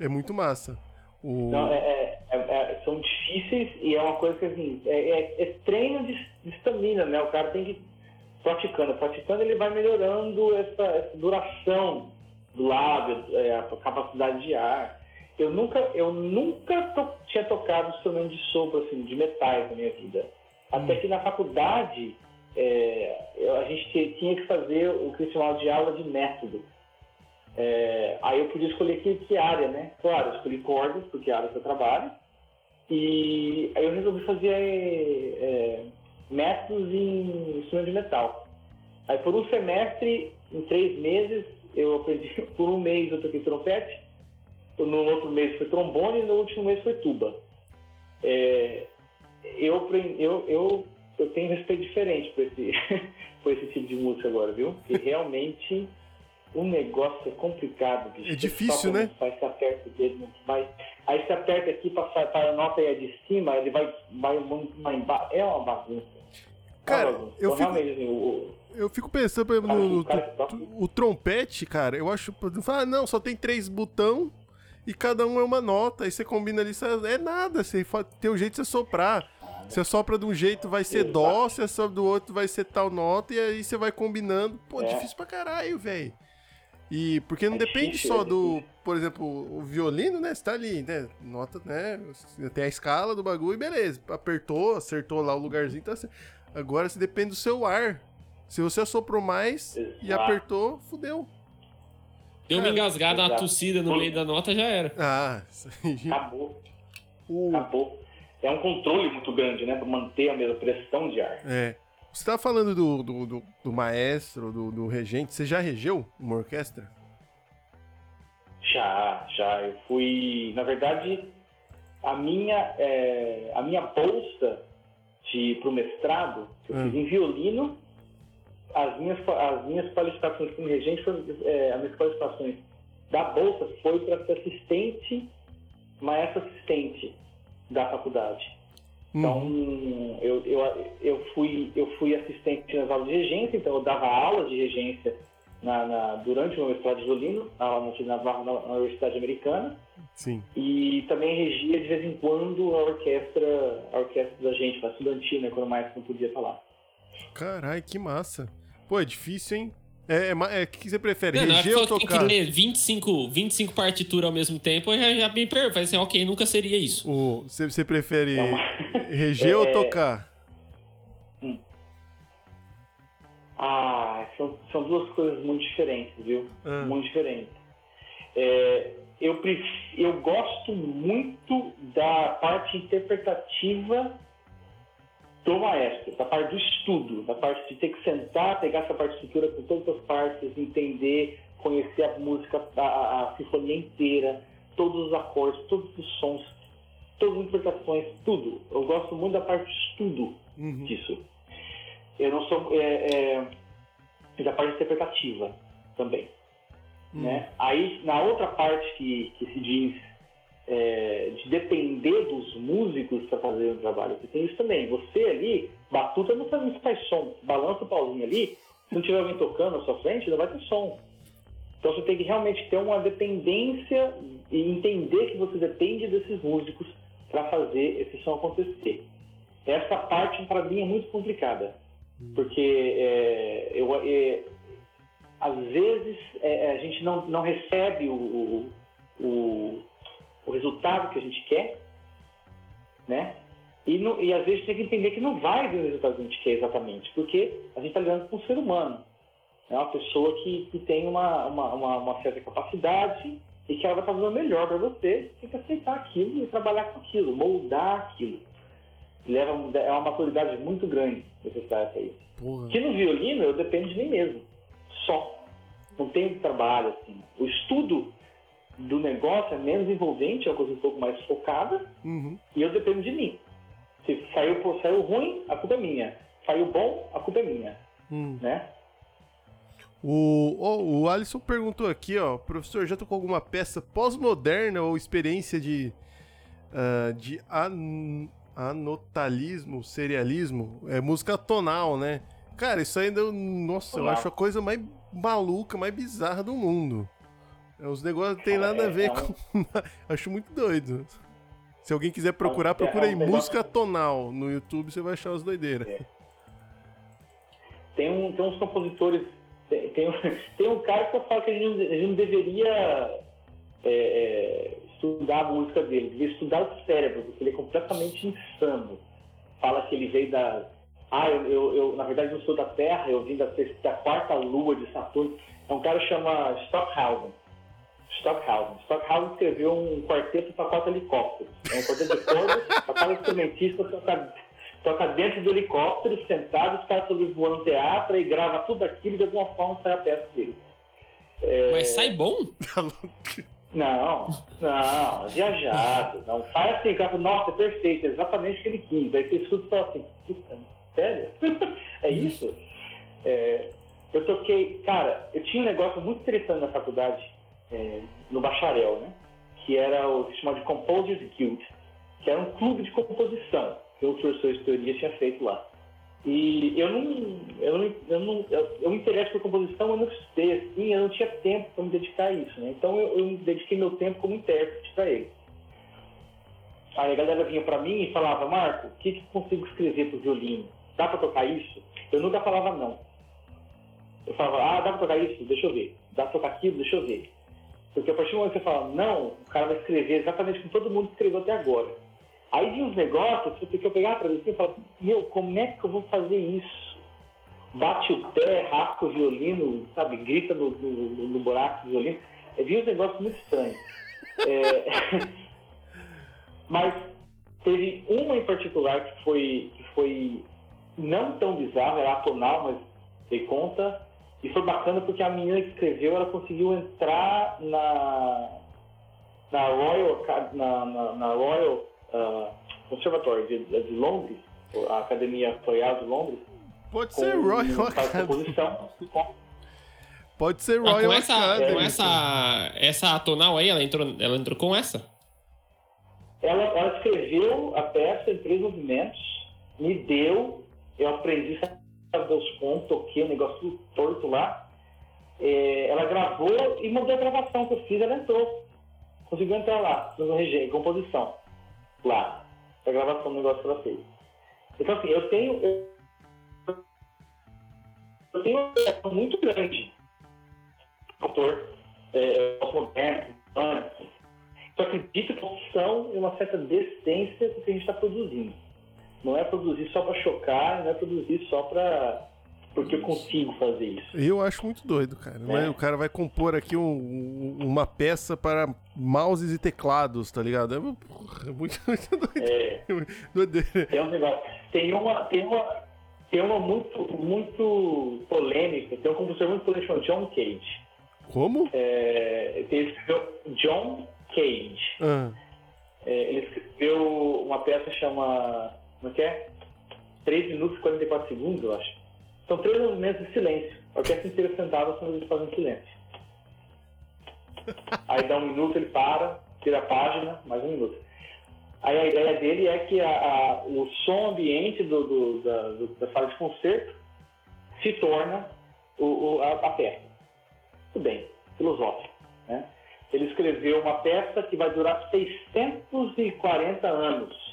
É muito massa. O... Não, é, é, é, é, são difíceis e é uma coisa que assim, é, é, é treino de estamina, né? O cara tem que praticando, praticando ele vai melhorando essa, essa duração do lábio, a capacidade de ar. Eu nunca, eu nunca to, tinha tocado instrumento de sopro assim, de metais na minha vida. Até hum. que na faculdade a gente tinha que fazer o que se chamava de aula de método é, aí eu podia escolher que, que, área, né? Claro, eu escolhi cordas, porque é a área que eu trabalho. E aí eu resolvi fazer é, métodos em instrumento de metal. Aí por um semestre, em três meses, eu aprendi, por um mês eu toquei trompete, no outro mês foi trombone e no último mês foi tuba. É, eu, eu, eu, eu tenho respeito diferente por esse, por esse tipo de música agora, viu? E realmente o negócio é complicado, bicho. É difícil, né? Faz, você aperta o dedo, vai. Aí você aperta aqui para a nota aí de cima, ele vai, vai muito mais embaixo. É uma bagunça. Cara, é uma bagunça. eu, então, fico, assim, o, eu fico pensando no, no, no o trompete, cara, eu acho. Ah, não, só tem três botão e cada um é uma nota. Aí você combina ali, é nada. Você tem um jeito de você soprar. Você sopra de um jeito, vai ser Exato. dó, você sopra do outro, vai ser tal nota, e aí você vai combinando. Pô, é. difícil pra caralho, velho. E porque não é depende difícil, só é do, por exemplo, o violino, né? Você tá ali, né? Nota, né? Tem a escala do bagulho e beleza. Apertou, acertou lá o lugarzinho, tá certo. Agora se depende do seu ar. Se você assoprou mais Exato. e apertou, fudeu. Deu uma engasgada, uma tossida no meio da nota, já era. Ah, isso aí. Acabou, O- acabou. É um controle muito grande, né? Pra manter a mesma pressão de ar. É. Você tava falando do, do, do, do maestro, do, do regente. Você já regeu uma orquestra? Já, já. Eu fui. Na verdade, a minha, é, a minha bolsa de, pro mestrado, eu Hum. fiz em violino. As minhas, as minhas qualificações como regente, foram, é, as minhas qualificações da bolsa foi para ser assistente, maestro assistente da faculdade. Então, Uhum. eu, eu, eu, fui, eu fui assistente nas aulas de regência, então eu dava aulas de regência na, na- durante o meu mestrado de violino, na, na, na- na Universidade Americana, Sim. e também regia de vez em quando a orquestra, a orquestra da gente, a estudantil, né, quando mais não podia falar. Caralho, que massa. Pô, é difícil, hein? É, é, é, o que você prefere? Não, reger ou que tem tocar? que ler 25, 25 partituras ao mesmo tempo, eu já, já me pergunto. Falei assim, ok, nunca seria isso. O, você, você prefere É reger ou É. tocar? Ah, são, são duas coisas muito diferentes, viu? Ah. Muito diferentes. É, eu, pref... eu gosto muito da parte interpretativa do maestro, da parte do estudo, da parte de ter que sentar, pegar essa partitura com todas as partes, entender, conhecer a música, a, a, sinfonia inteira, todos os acordes, todos os sons, todas as interpretações, tudo. Eu gosto muito da parte de estudo Uhum. disso. Eu não sou é, é, da parte interpretativa também, Hum. né? Aí na outra parte que, que se diz é, de depender dos músicos para fazer o trabalho, você tem isso também. Você ali, batuta não faz, não faz som, balança o pauzinho ali, se não tiver alguém tocando na sua frente, não vai ter som. Então você tem que realmente ter uma dependência e entender que você depende desses músicos para fazer esse som acontecer. Essa parte para mim é muito complicada, porque é, eu, é, às vezes é, a gente não, não recebe o, o, o, o resultado que a gente quer, né? E, não- e às vezes tem que entender que não vai vir o resultado que a gente quer exatamente, porque a gente está lidando com um ser humano. É uma pessoa que, que tem uma, uma, uma, uma certa capacidade e que ela vai fazer o melhor para você, tem que aceitar aquilo e trabalhar com aquilo, moldar aquilo. Leva, é uma maturidade muito grande necessária para isso. Porra. Que no violino eu dependo de mim mesmo, só. Não tenho trabalho assim. O estudo do negócio é menos envolvente, é uma coisa um pouco mais focada, Uhum. e eu dependo de mim. Se saiu, pô, saiu ruim, a culpa é minha. Saiu bom, a culpa é minha, Hum. né? O, o Alisson perguntou aqui, ó, professor, já tocou alguma peça pós-moderna ou experiência de, ah, de an- anotalismo, serialismo? É música tonal, né? Cara, isso ainda, eu- nossa, eu acho a coisa mais maluca, mais bizarra do mundo. É, Os negócios não tem nada a é- ver é um- com. acho muito doido. Se alguém quiser procurar, é um procura aí negócio- música tonal no YouTube, você vai achar as doideiras. É. Tem, um, tem uns compositores. Tem, tem, um, tem um cara que eu falo que a gente, não- a gente não deveria é, é, estudar a música dele, deveria estudar o cérebro, porque ele é completamente insano. Fala que ele veio da. Ah, eu, eu, eu, na verdade não sou da Terra, eu vim da, da quarta lua de Saturno. É um cara que chama Stockhausen. Stockhausen. Stockhausen escreveu um quarteto para quatro helicópteros. É um quarteto de cordas, para cada instrumentista toca, toca dentro do helicóptero, sentado, os caras estão voando teatro e grava tudo aquilo e de alguma forma sai a peça dele. É, Mas sai bom? Não, não, viajado. Não, sai assim, o cara nossa, é perfeito, é exatamente o que ele quis. Aí você escuta e fala assim, puta, sério? é isso? É, eu toquei, cara, eu tinha um negócio muito interessante na faculdade, é, no bacharel, né? Que era o que se chama de Composers Guild, que era um clube de composição que o professor de teoria tinha feito lá. E eu não, eu não, eu não, eu, eu me interesso por composição, eu não estudei assim, eu não tinha tempo para me dedicar a isso, né? Então eu, eu dediquei meu tempo como intérprete para ele. Aí a galera vinha para mim e falava, Marco, o que, que consigo escrever para o violino? Dá para tocar isso? Eu nunca falava não. Eu falava, ah, dá para tocar isso? Deixa eu ver. Dá para tocar aquilo? Deixa eu ver. Porque a partir do momento que você fala não, o cara vai escrever exatamente como todo mundo escreveu até agora. Aí vinha uns negócios que eu pegava pra mim e falava, meu, como é que eu vou fazer isso? Bate o pé, rasca o violino, sabe, grita no, no, no buraco do violino. Eu vi uns negócios muito estranhos. É, mas teve uma em particular que foi, que foi não tão bizarra, era atonal, mas dei conta. E foi bacana porque a menina que escreveu, ela conseguiu entrar na, na Royal, na, na, na Royal uh, Conservatory de, de, Londres, a Academia Royal de Londres. Pode ser Royal Academy. Pode ser Royal ah, com essa, Academy. Com essa, essa atonal aí, ela entrou, ela entrou com essa? Ela, ela escreveu a peça em três movimentos, me deu, eu aprendi pontos, toquei o um negócio torto lá. É, ela gravou e mandou a gravação que eu fiz, ela entrou. Conseguiu entrar lá, no regime, composição. Lá. A gravação do negócio que ela fez. Então, assim, eu tenho. Eu, eu tenho uma peça muito grande. Autor, é, moderno, só acredito que a opção é uma certa desistência do que a gente está produzindo. Não é produzir só para chocar, não é produzir só para porque eu consigo fazer isso. Eu acho muito doido, cara. É. O cara vai compor aqui um, uma peça para mouses e teclados, tá ligado? É, porra, muito, muito doido. É. Doideira. Tem um negócio. Tem uma, tem uma, tem uma muito, muito polêmica. Tem um compositor muito polêmico, John Cage. Como? É, ele escreveu John Cage. Ah. É, ele escreveu uma peça chama. Como é que é? 3 minutos e 44 segundos, eu acho. São três movimentos de silêncio. A orquestra inteira sentada, só eles fazem silêncio. Aí dá um minuto, ele para, tira a página, mais um minuto. Aí a ideia dele é que a, a, o som ambiente do, do, da, do, da, sala de concerto se torna o, o, a, a peça. Tudo bem, filosófico. Né? Ele escreveu uma peça que vai durar 640 anos.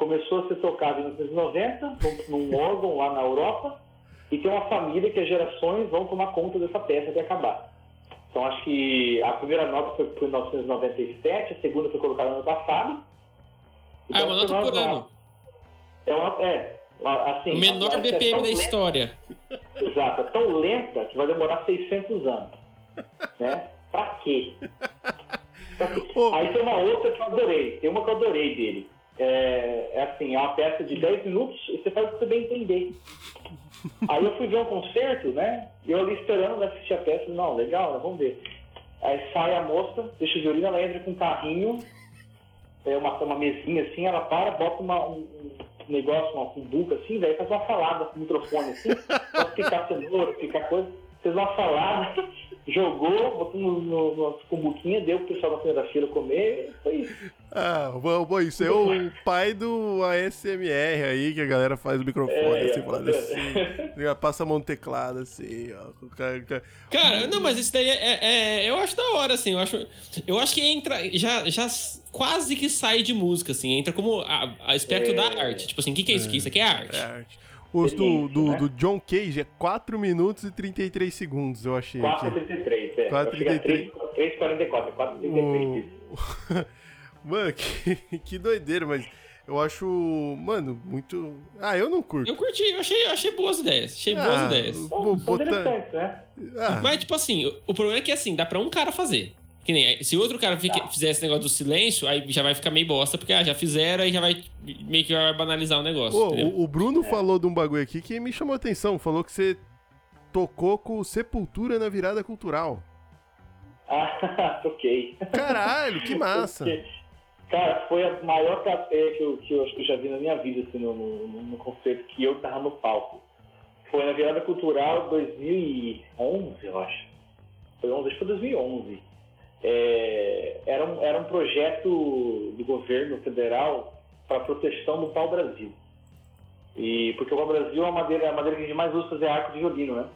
Começou a ser tocada em 1990, num, num órgão lá na Europa, e tem uma família que as gerações vão tomar conta dessa peça até acabar. Então acho que a primeira nota foi em 1997, a segunda foi colocada no ano passado. Então, ah, uma nota por ano. É, uma, é assim, o menor BPM é da história. Exato, é tão lenta que vai demorar 600 anos. Né? Pra quê? Pra quê? Aí tem uma outra que eu adorei. Tem uma que eu adorei dele. É, é assim, é uma peça de 10 minutos e você faz o que você bem entender. Aí eu fui ver um concerto, né? Eu ali esperando assistir a peça. Não, legal, né? vamos ver. Aí sai a moça, deixa o violino, ela entra com um carrinho, é uma, uma mesinha assim, ela para, bota uma, um, negócio, uma cumbuca assim, daí faz uma salada com o microfone assim, pode ficar cenoura, ficar coisa, fez uma salada jogou, botou no, no, no cumbuquinha, deu pro pessoal da primeira fila comer, foi isso. Ah, bom, bom, isso é o pai do ASMR aí, que a galera faz o microfone, é, assim, falando assim, passa a mão no teclado, assim, ó. Cara, cara, não, mas isso daí é, é, é, eu acho da hora, assim, eu acho, eu acho que entra, já, já quase que sai de música, assim, entra como a, a aspecto da é. arte, tipo assim, o que, que é isso aqui? Isso aqui é arte. É arte. Os do, do, né? do, John Cage é 4 minutos e 33 segundos, eu achei. 4 e 33, é. 4 33. 3 44, 4 33. Mano, que, que doideira, mas eu acho, mano, muito. Ah, eu não curto. Eu curti, eu achei, achei boas ideias. Achei ah, boas ideias. São, são né? Ah. Mas, tipo assim, o problema é que assim, dá pra um cara fazer. Que nem, se outro cara fica, tá. fizer esse negócio do silêncio, aí já vai ficar meio bosta, porque ah, já fizeram e já vai meio que vai banalizar o negócio. o, o, Bruno é. falou de um bagulho aqui que me chamou a atenção. Falou que você tocou com Sepultura na virada cultural. Ah, toquei. Caralho, que massa. Cara, foi a maior plateia que eu, que eu acho que eu já vi na minha vida, assim, no, no, no concerto que eu tava no palco. Foi na virada cultural 2011, eu acho. Foi 11, acho que foi 2011 é, era, um, era um projeto do governo federal para proteção do pau-brasil. E, porque o pau-brasil é a madeira, a madeira que a gente mais usa fazer arco de violino, né?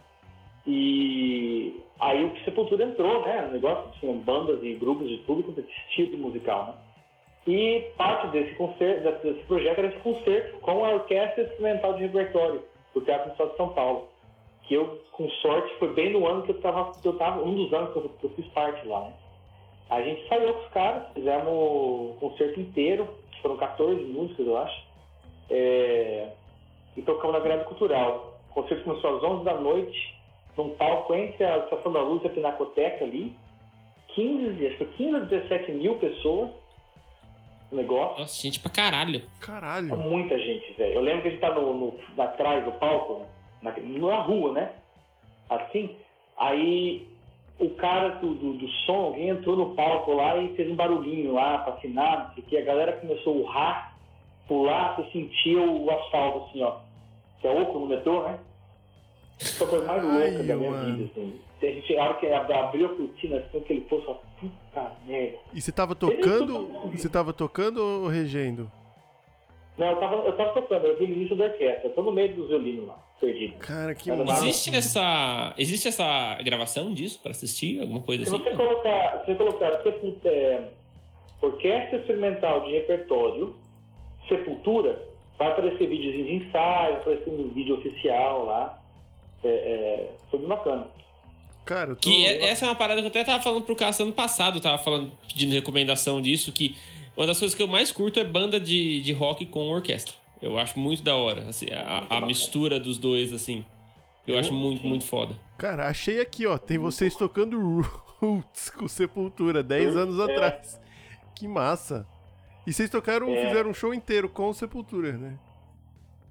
E aí o Sepultura entrou, né? No negócio, tinha bandas e grupos de tudo quanto é estilo musical, né? E parte desse, concerto, desse projeto era esse concerto com a Orquestra Experimental de Repertório do Teatro Municipal de São Paulo. Que eu, com sorte, foi bem no ano que eu estava, eu tava um dos anos que eu, que eu fiz parte lá, né? A gente saiu com os caras, fizemos o concerto inteiro, foram 14 músicas, eu acho, é, e tocamos na Grande Cultural. O concerto começou às 11 da noite, num palco entre a Estação da Luz e a Pinacoteca ali, 15, acho que 15 a 17 mil pessoas negócio. Nossa, gente pra caralho. Caralho. Muita gente, velho. Eu lembro que a gente tá no, no, atrás do palco, na, na rua, né? Assim. Aí o cara do, do, do, som, alguém entrou no palco lá e fez um barulhinho lá pra afinar, porque a galera começou a urrar, pular, você sentia o asfalto assim, ó. Que é oco no metrô, né? Foi a coisa mais louca Ai, da minha mano. vida, assim. A gente, a hora que abriu a cortina, assim, aquele poço, ó, puta merda. E você tava tocando. Você tava tocando ou regendo? Não, eu tava, eu tava tocando, eu vi no início da orquestra, eu tô no meio dos violinos lá, perdido. Cara, que massa. Existe essa, existe essa gravação disso pra assistir? Alguma coisa Se assim? você colocar, se você colocar se, é, Orquestra Experimental de Repertório, Sepultura, vai aparecer vídeos de ensaio, vai aparecer um vídeo oficial lá. É, é, foi bem bacana. Cara, eu tô. Que é- essa é uma parada que eu até tava falando pro Cássio ano passado, tava falando, pedindo recomendação disso, que uma das coisas que eu mais curto é banda de, de rock com orquestra. Eu acho muito da hora, assim, a, a mistura dos dois, assim. Eu acho muito, muito foda. Cara, achei aqui, ó. Tem vocês tocando Roots com Sepultura 10 anos É. atrás. Que massa. E vocês tocaram, É. fizeram um show inteiro com Sepultura, né?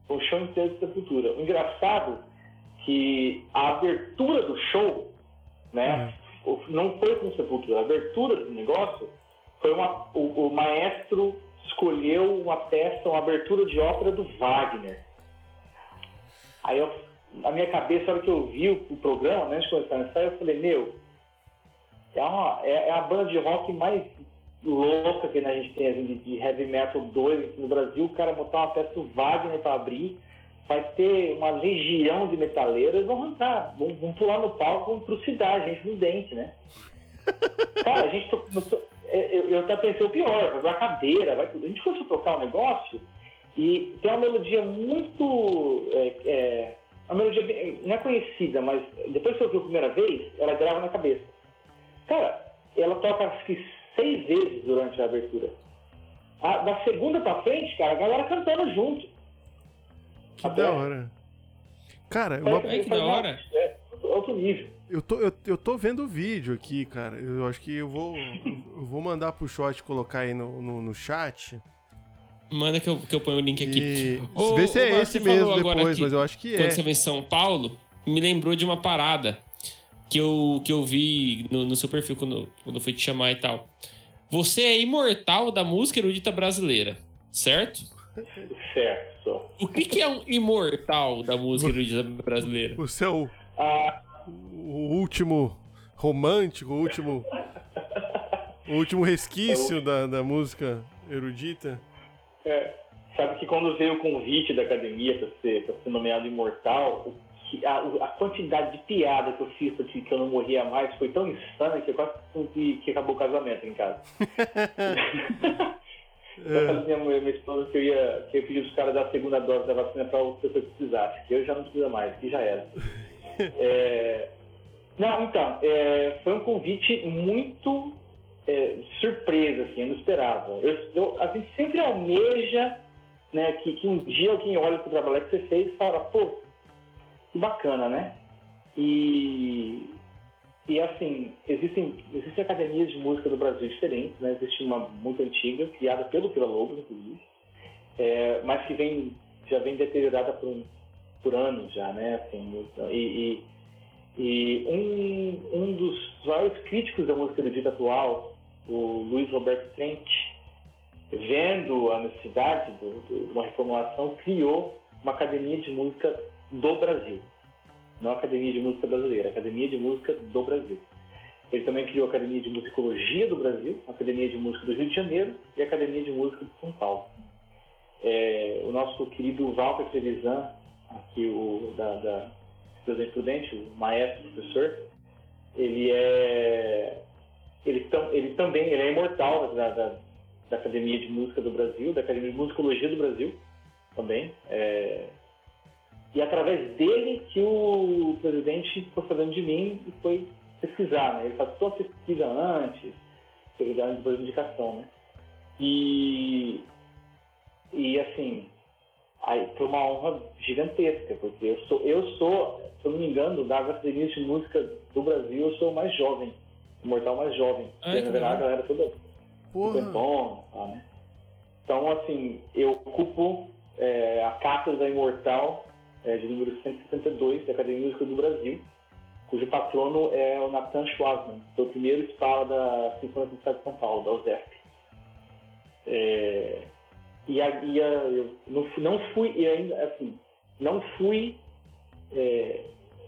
O show inteiro de Sepultura. O engraçado que a abertura do show, né, o- não foi com Sepultura. A abertura do negócio foi uma, o, o maestro escolheu uma peça, uma abertura de ópera do Wagner. Aí eu, na minha cabeça, na hora que eu vi o, o programa, né, antes de começar a eu falei, meu, é, uma, é, é a banda de rock mais louca que a gente tem assim, de, de heavy metal 2 aqui no Brasil. O cara botar uma peça do Wagner para abrir, vai ter uma legião de metaleiros, vão arrancar, vão, vão pular no palco, vão trucidar a gente no dente, né? Cara, a gente to- começou- é, eu, eu até pensei o pior, vai pra cadeira, vai, tudo. a gente começou a tocar um negócio e tem uma melodia muito. É, é, uma melodia bem- não é conhecida, mas depois que eu ouvi a primeira vez, ela grava na cabeça. Cara, ela toca acho que seis vezes durante a abertura. A- da segunda pra frente, cara, a galera cantando junto. Que Até- da hora. Cara, uma- Parece Ai, que da hora. É, outro nível. eu, tô, eu, eu tô vendo o vídeo aqui, cara. Eu acho que eu vou, eu vou mandar pro shot colocar aí no, no, no chat. Manda que eu, que eu ponho o link aqui. E Ô, vê se é Marcos, esse mesmo depois, mas eu acho que é. Quando você veio em São Paulo, me lembrou de uma parada que eu, que eu vi no, no seu perfil quando, quando eu fui te chamar e tal. Você é imortal da música erudita brasileira, certo? Certo. O que, que é um imortal da música erudita brasileira? É o, Ah, o último romântico, o último. O último resquício da, da música erudita. é, sabe que quando veio o convite da academia para ser, pra ser nomeado imortal, que- a, a quantidade de piada que eu fiz pra que que eu não morria mais foi tão insana que eu quase senti que acabou o casamento em casa. Eu falei pra minha, minha esposa que eu ia, que eu ia pedir os caras dar a segunda dose da vacina para o pessoa que precisasse, que eu já não precisa mais, que já era. É, não, então, é, foi um convite muito é, surpresa, assim, eu não esperava. Eu, eu- a gente sempre almeja né, que, que um dia alguém olha para o trabalho que você fez e fala, pô, que bacana, né? E, e assim, existem, existem academias de música do Brasil diferentes, né? Existe uma muito antiga, criada pelo Vila Lobos, inclusive, é, mas que vem, já vem deteriorada por, por anos já, né? Assim, e, e, e um, um dos maiores críticos da música erudita atual, o Luiz Roberto Trent, vendo a necessidade do- do- de uma reformulação, criou uma academia de música do Brasil. Não a Academia de Música Brasileira, a Academia de Música do Brasil. Ele também criou a Academia de Musicologia do Brasil, a Academia de Música do Rio de Janeiro e a Academia de Música de São Paulo. É, o nosso querido Walter Trevisan, aqui o da, da Presidente Prudente, o maestro, professor, ele é ele, tam, ele também ele é imortal da, da, da Academia de Música do Brasil, da Academia de Musicologia do Brasil também. É, e através dele que o presidente foi sabendo de mim e foi pesquisar, né? Ele faz toda a pesquisa antes, ele dá depois de indicação, né? E, e assim, aí foi uma honra gigantesca, porque eu sou, eu sou, se eu não me engano, das academias de música do Brasil, eu sou o mais jovem Imortal mais jovem. Ai, porque, que na verdade, legal. ela era toda Porra. cinquentona, tá, né? Então, assim, eu ocupo é, a cátedra da Imortal é, de número 162 da Academia Música do Brasil, cujo patrono é o Nathan Schwarzman, que foi o primeiro escala da Sinfônica do Estado de São Paulo, da USEP. É, e a, e a, eu não, fui- não fui, e ainda, assim, não fui é,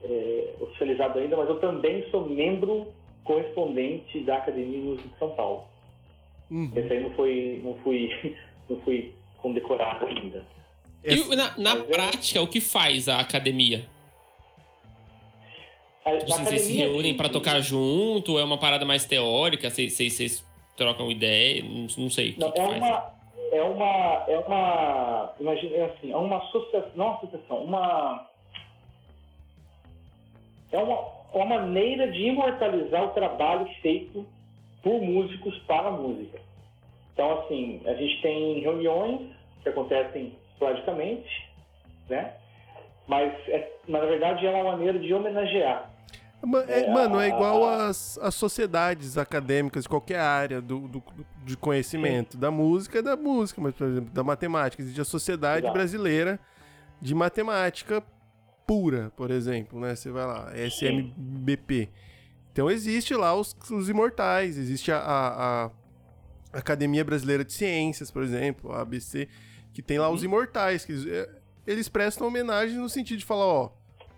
é, oficializado ainda, mas eu também sou membro correspondente da Academia de Música de São Paulo. Uhum. Esse aí não foi, não fui, não fui condecorado ainda. E na, na é- prática, o que faz a academia? A, Tipo assim, vocês se academia, reúnem assim, pra tocar junto? É uma parada mais teórica? Vocês, vocês, vocês trocam ideia? Não, não sei o que, Não, que é faz. uma, é uma, é uma, imagina, é assim, é uma associação, não uma associação, uma, é uma, uma maneira de imortalizar o trabalho feito por músicos para a música. Então, assim, a gente tem reuniões que acontecem esporadicamente, né? Mas, é, mas, na verdade, é uma maneira de homenagear. É- É, mano, é igual às, sociedades acadêmicas de qualquer área do, do- de conhecimento. Da música é da música, mas, por exemplo, da matemática. Existe a Sociedade Exato. Brasileira de Matemática Pura, por exemplo, né? Você vai lá, SMBP. Então existe lá os, os imortais, existe a, a- a Academia Brasileira de Ciências, por exemplo, a ABC, que tem lá os imortais, que eles, é, eles prestam homenagem no sentido de falar, ó,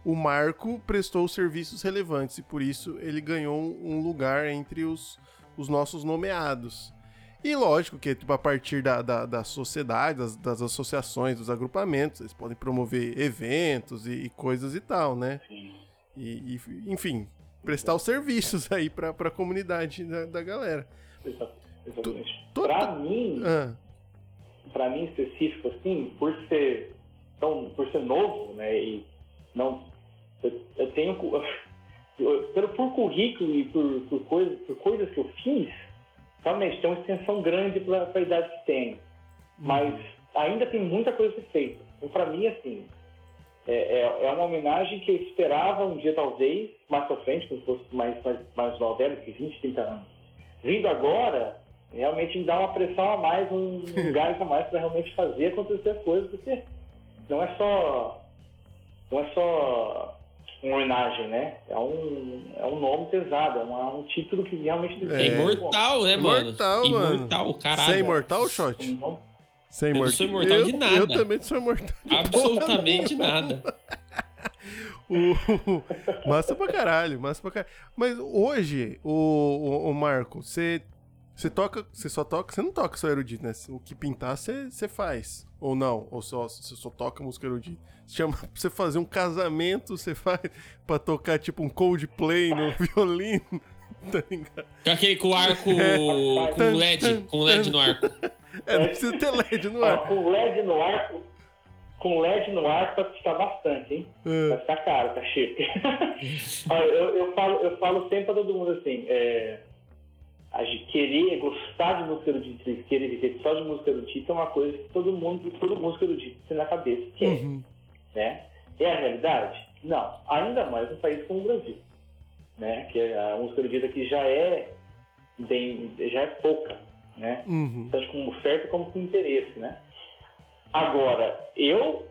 o Marco prestou serviços relevantes e por isso ele ganhou um lugar entre os, os nossos nomeados. E lógico que tipo, a partir da, da, da sociedade, das, das associações, dos agrupamentos, eles podem promover eventos e, e coisas e tal, né? E, e, enfim, prestar os serviços aí pra, pra comunidade da, da galera. exa- exatamente. Para mim, Ah, para mim específico assim, por ser tão, por ser novo, né, e não, eu, eu tenho, pelo por currículo e por, por coisas, por coisas que eu fiz, realmente tem uma extensão grande para a idade que tenho, mas ainda tem muita coisa a ser feita. Então, para mim, assim, é, é, é uma homenagem que eu esperava um dia talvez mais para frente, quando fosse mais mais mais nova, velho, que 20, 30 anos. Vindo agora, realmente me dá uma pressão a mais, um, gás a mais para realmente fazer acontecer as coisas, porque não é só não é só uma homenagem, né? É um, é um nome pesado, é um título que realmente É. É imortal, né, mano? Imortal, mano. Imortal, caralho. Você é imortal, Shot? Um nome- Sem Eu não imortal. sou imortal eu, de nada. Eu também sou imortal. de Absolutamente nada. Massa pra caralho, massa pra caralho. Mas hoje, o, o, o Marco, você você toca, você só toca, você não toca só erudito, né? O que pintar você você faz. Ou não, ou só você só toca música erudita. Chama pra você fazer um casamento, você faz pra tocar tipo um Coldplay no violino. Tá ligado? Com aquele com o arco É. com LED, com LED no arco. É, não precisa ter LED no Ó, ar. com LED no arco, com LED no arco vai custar bastante, hein? É. Vai ficar caro, tá cheio. Olha, eu, eu, falo, eu falo sempre pra todo mundo assim, é, querer, gostar de música erudita, e querer viver só de música erudita é uma coisa que todo mundo, todo músico erudito tem na cabeça, que é, Uhum. né? É a realidade? Não. Ainda mais num país como o Brasil, né? Que a música erudita aqui já é bem, já é pouca, né? Uhum. tanto com oferta como com interesse, né? Agora, eu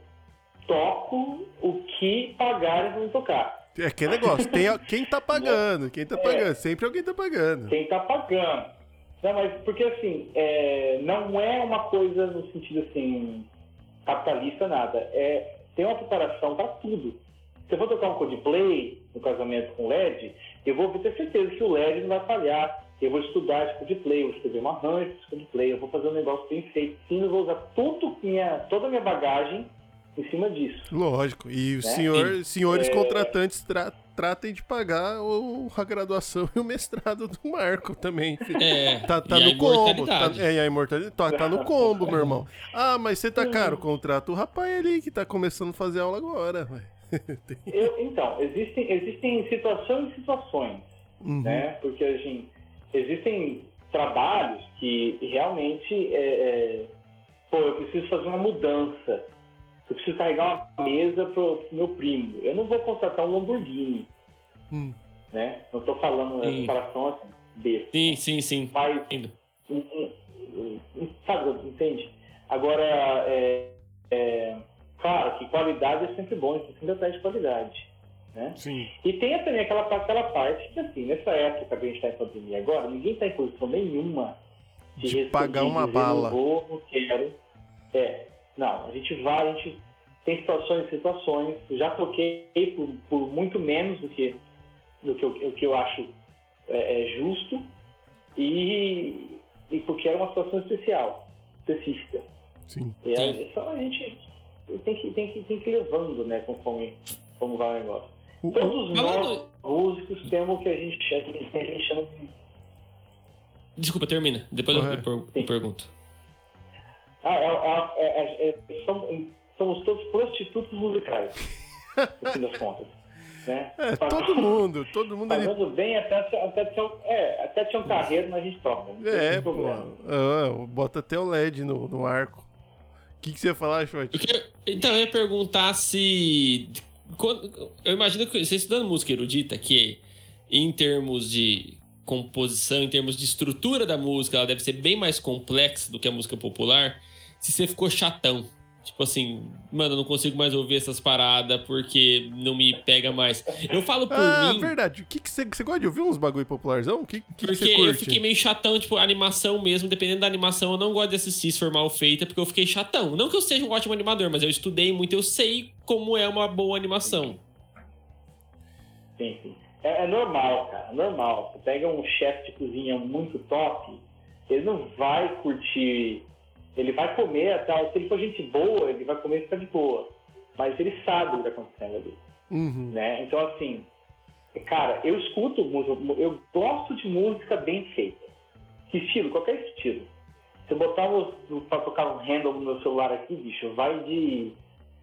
toco o que pagarem para me tocar. É aquele negócio, tem, quem tá pagando, quem tá pagando, sempre alguém tá pagando. Quem tá pagando. Não, mas porque assim, é, não é uma coisa no sentido assim, capitalista, nada. É, tem uma preparação para tudo. Se eu for tocar um Coldplay no casamento com LED, eu vou ter certeza que o LED não vai falhar. Eu vou estudar esse Coldplay, eu vou escrever uma arranjo desse Coldplay, eu vou fazer um negócio bem feito. Sim, eu vou usar tudo minha, toda a minha bagagem em cima disso. Lógico. E os Né? senhor, senhores É. contratantes tra- tratem de pagar o, a graduação e o mestrado do Marco também. É, Tá, tá e a no combo. Tá, é, e a imortalidade. Tá, tá no combo, meu irmão. Ah, mas você tá caro. Contrata o rapaz ali que tá começando a fazer aula agora. Eu- então, existem, existem situações e situações. Uhum. né? Porque assim, existem trabalhos que realmente é, é, pô, eu preciso fazer uma mudança. Eu preciso carregar uma mesa pro, meu primo. Eu não vou contratar um Lamborghini, Hum. né? Não estou falando Sim. separação assim, besta. Sim, sim, sim. Mas, um- um- um- sabe, entende? Agora, é, é, claro que qualidade é sempre bom, isso sempre atrás de qualidade, né? Sim. E tem também aquela, aquela parte que, assim, nessa época que a gente está em pandemia agora, ninguém está em posição nenhuma de, De pagar uma bala. Não vou, não quero. É, não, a gente vai, a gente tem situações e situações. Eu já toquei por, por muito menos do que, do que, eu, o que eu acho é, é justo e, e porque era uma situação especial, específica. Sim. E Sim. aí, só a gente tem que, tem que, tem que ir levando, né, conforme como vai o negócio. O- o- Todos nós, músicos, temos o que a gente, a gente, a gente chama de. Desculpa, termina. Depois eu, Uhum. eu per- eu pergunto. Ah, é, é, é, é, é, somos, somos todos prostitutos musicais, no fim das contas. Né? É, todo mundo, todo mundo ele Pagando bem até, até, ter um, é, até ter um carreiro, mas a gente toca. É, pô. Ah, bota até o LED no, no arco. O que, que você ia falar, Short? Eu queria- então, eu ia perguntar se. quando- eu imagino que você estudando música erudita, que em termos de composição, em termos de estrutura da música, ela deve ser bem mais complexa do que a música popular. Se você ficou chatão. Tipo assim, mano, eu não consigo mais ouvir essas paradas porque não me pega mais. Eu falo por Ah, mim. verdade. O que, que você, você gosta de ouvir uns bagulho popularzão? O que, que, que Porque você eu fiquei meio chatão, tipo, animação mesmo, dependendo da animação, eu não gosto de assistir se for mal feita, porque eu fiquei chatão. Não que eu seja um ótimo animador, mas eu estudei muito, eu sei como é uma boa animação. Sim, sim. É, é normal, cara, é normal. Você pega um chefe de cozinha muito top, ele não vai curtir. Ele vai comer, tá? se ele for gente boa, ele vai comer e fica de boa. Mas ele sabe o que está acontecendo ali. Uhum. né? Então, assim, cara, eu escuto música, eu gosto de música bem feita. Que estilo? Qualquer estilo. Se eu botar um, pra tocar um handle no meu celular aqui, bicho, vai de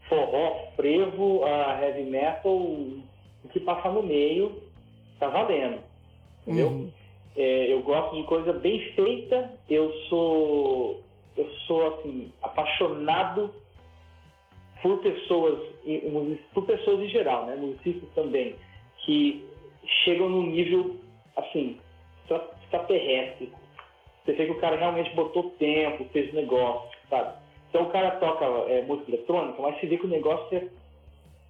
forró, frevo, a heavy metal, o que passar no meio, tá valendo. Entendeu? Uhum. É, eu gosto de coisa bem feita, eu sou eu sou assim apaixonado por pessoas por pessoas em geral, né, musicistas também, que chegam num nível assim extra- extraterrestre. Você vê que o cara realmente botou tempo, fez o negócio, sabe? Então o cara toca é, música eletrônica, mas se vê que o negócio é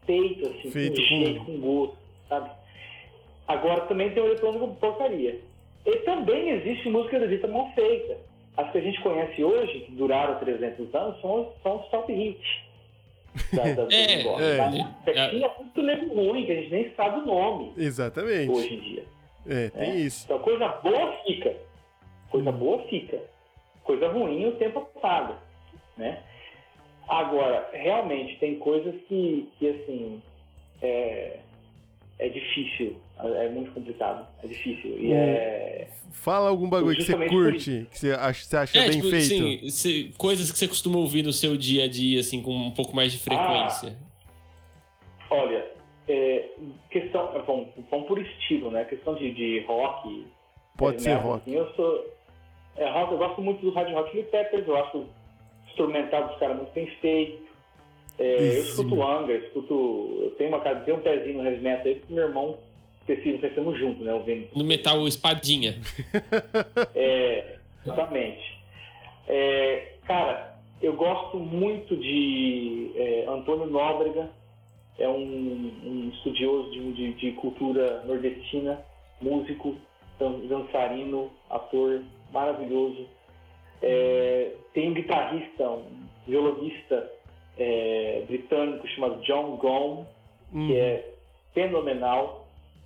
feito assim, Feito com com- jeito, com gosto, sabe? Agora também tem o eletrônico porcaria. E também existe música erudita mal feita. As que a gente conhece hoje, que duraram 300 anos, são, os- são os top hits. Da, da, É, negócio, é. É. Tinha muito nego ruim, que a gente nem sabe o nome Exatamente. hoje em dia. É, tem né? isso. Então, coisa boa fica. Coisa boa fica. Coisa ruim o tempo apaga, né? Agora, realmente, tem coisas que, que assim, é, é difícil. É muito complicado. É difícil. E Hum. é... Fala algum bagulho que você curte, que você acha, você acha É, bem tipo, feito. assim, cê- coisas que você costuma ouvir no seu dia a dia, assim, com um pouco mais de frequência. Olha, é, questão... Vamos, vamos por estilo, né? Questão de, de rock... Pode é, ser metal, rock. assim, eu sou... É, rock, eu gosto muito do Red Hot Chili Peppers. Eu acho o instrumental dos caras muito bem feito. É, eu escuto Angra, escuto. Eu tenho uma cara, tenho um pezinho no heavy metal aí, porque meu irmão específico, nós estamos juntos, né? O Vênus. No metal espadinha. É, exatamente. É, cara, eu gosto muito de é, Antônio Nóbrega, é um, um estudioso de, de- de cultura nordestina, músico, dan- dançarino, ator maravilhoso. É, tem um guitarrista, um violonista é, britânico chamado John Gone, Uhum. que é fenomenal.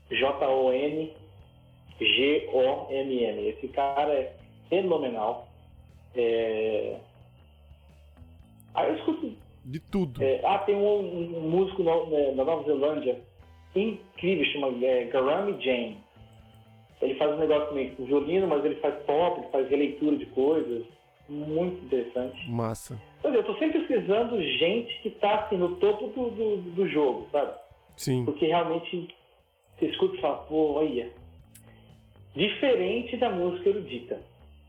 J-O-N G-O-M-M. Esse cara é fenomenal. É... Aí eu escuto. De tudo. é, ah, tem um, um músico no- né, na Nova Zelândia incrível, chama é, Garami Jane. Ele faz um negócio meio violino, mas ele faz pop, ele faz releitura de coisas. Muito interessante. Massa. Eu tô sempre pesquisando gente que tá assim, no topo do, do, do jogo, sabe? Sim. Porque realmente você escuta e fala, pô, olha. Diferente da música erudita.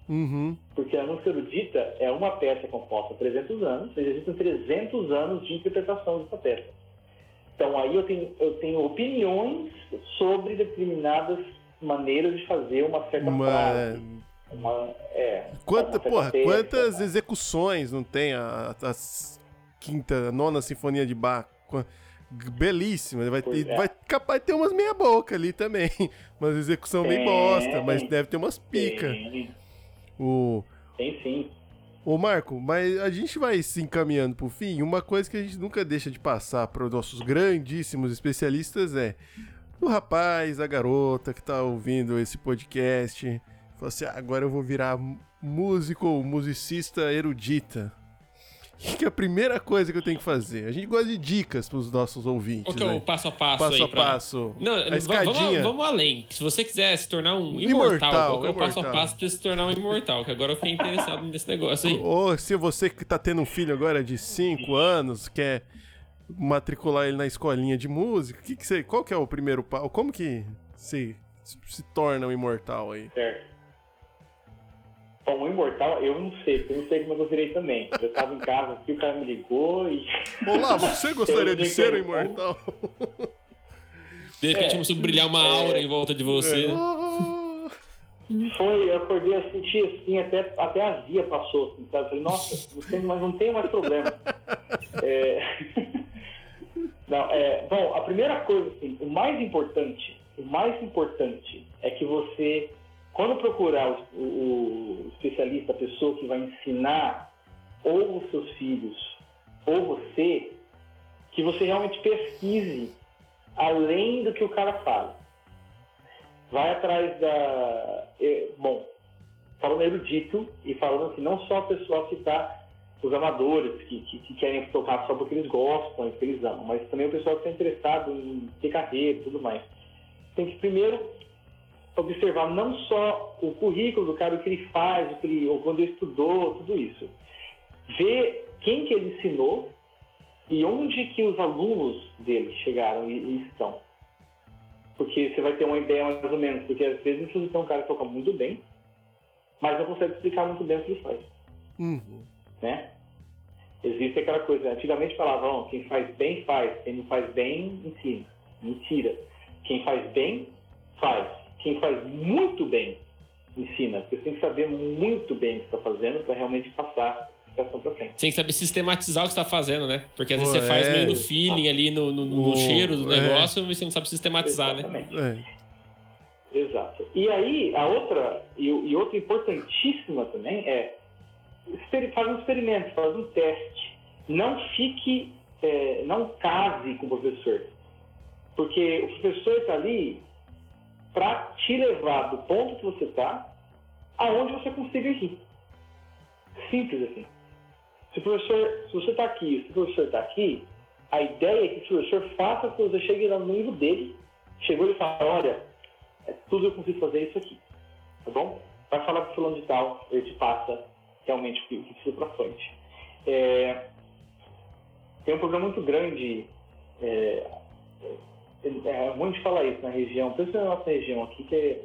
Uhum. Porque a música erudita é uma peça composta há 300 anos, existem 300 anos de interpretação dessa peça. Então aí eu tenho, eu tenho opiniões sobre determinadas maneiras de fazer uma certa Uma- frase. Uma, é, Quanta, porra, quantas né? execuções não tem a, a quinta, nona sinfonia de Bach? Belíssima, vai, ter, é. vai capaz de ter umas meia boca ali também, umas execução bem bosta, mas deve ter umas pica. Tem, O, tem sim. Ô Marco, mas a gente vai se encaminhando pro fim. Uma coisa que a gente nunca deixa de passar para os nossos grandíssimos especialistas é o rapaz, a garota que tá ouvindo esse podcast, fala assim: "Ah, agora eu vou virar músico ou musicista erudita. O que é a primeira coisa que eu tenho que fazer? A gente gosta de dicas pros nossos ouvintes. Qual que é o né? passo a passo, Passo aí a pra... passo. Não, a va- vamos, escadinha. vamos além. Se você quiser se tornar um Imortal, imortal, qual é o passo a passo pra se tornar um imortal? Que agora eu fiquei interessado nesse negócio aí. Ou se você que tá tendo um filho agora de 5 anos, quer matricular ele na escolinha de música, que que você, qual que é o primeiro passo? Como que se, se torna um imortal aí? Certo. Bom, o imortal, eu não sei, porque eu não sei como eu virei também. Eu tava em casa aqui, o cara me ligou e. Olá, você gostaria de Eu ser um não sei imortal? De repente É. começou a brilhar uma aura em volta de você. Ah, Foi, eu acordei sentir assim, até, até a via passou. Assim, sabe? Eu falei, nossa, não tem mais, não tenho mais problema. É... Não, é, bom, a primeira coisa, assim, o mais importante, o mais importante é que você, quando procurar o, o- especialista, a pessoa que vai ensinar ou os seus filhos ou você, que você realmente pesquise além do que o cara fala vai atrás da. eh, Bom, falando erudito e falando assim, não só o pessoal que está, os amadores que, que, que querem tocar só porque eles gostam, porque eles amam, mas também o pessoal que está interessado em ter carreira e tudo mais. Tem que primeiro observar não só o currículo do cara, o que ele faz, o que ele, ou quando ele estudou, tudo isso. Ver quem que ele ensinou e onde que os alunos dele chegaram e, e estão porque você vai ter uma ideia mais ou menos, porque às vezes você tem um cara que toca muito bem, mas não consegue explicar muito bem o que ele faz, uhum. né? Existe aquela coisa, antigamente falavam, quem faz bem faz, quem não faz bem ensina. Mentira. Quem faz bem faz. Quem faz muito bem ensina, porque você tem que saber muito bem o que está fazendo para realmente passar a explicação para frente. Você tem que saber sistematizar o que você tá fazendo, né? Porque às vezes Pô, você faz é. meio no feeling ali, no, no- no cheiro do é. negócio, mas você não sabe sistematizar, né? Exatamente. É. Exato. E aí, a outra, e, e outra importantíssima também é faz um experimento, faz um teste. Não fique, é, não case com o professor. Porque o professor está ali para te levar do ponto que você está aonde você consiga ir. Simples assim. Se, professor, se você está aqui, se o professor está aqui, a ideia é que o professor faça que você chegue no nível dele. Chegou e fala, olha, é tudo eu consigo fazer isso aqui. Tá bom? Vai falar com o fulano de tal, ele te passa realmente o que precisa para frente. É, tem um problema muito grande, é, é, ruim de falar isso na região, principalmente na nossa região aqui, que é,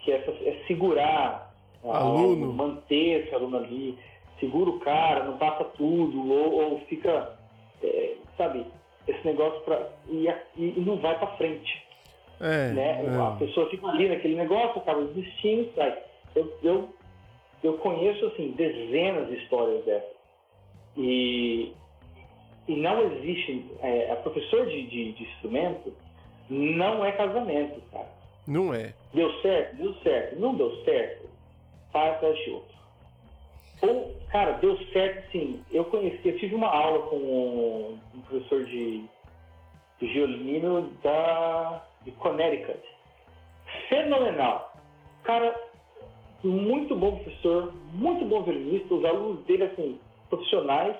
que é, é segurar a- Aluno. manter esse aluno ali, segura o cara, não passa tudo, ou, ou fica, é, sabe, esse negócio pra, e, a- e- não vai para frente É, né? A é. pessoa fica ali naquele negócio, acaba desistindo, sai. Eu, eu, eu conheço, assim, dezenas de histórias dessas. E, e não existe... É, a professor de, de, de instrumento não é casamento, cara. Não é. Deu certo? Deu certo. Não deu certo? Atrás de outro. Ou, cara, deu certo sim. Eu conheci, eu tive uma aula com um, professor de, de violino da, de Connecticut. Fenomenal. Cara, muito bom professor, muito bom violinista, os alunos dele, assim, profissionais.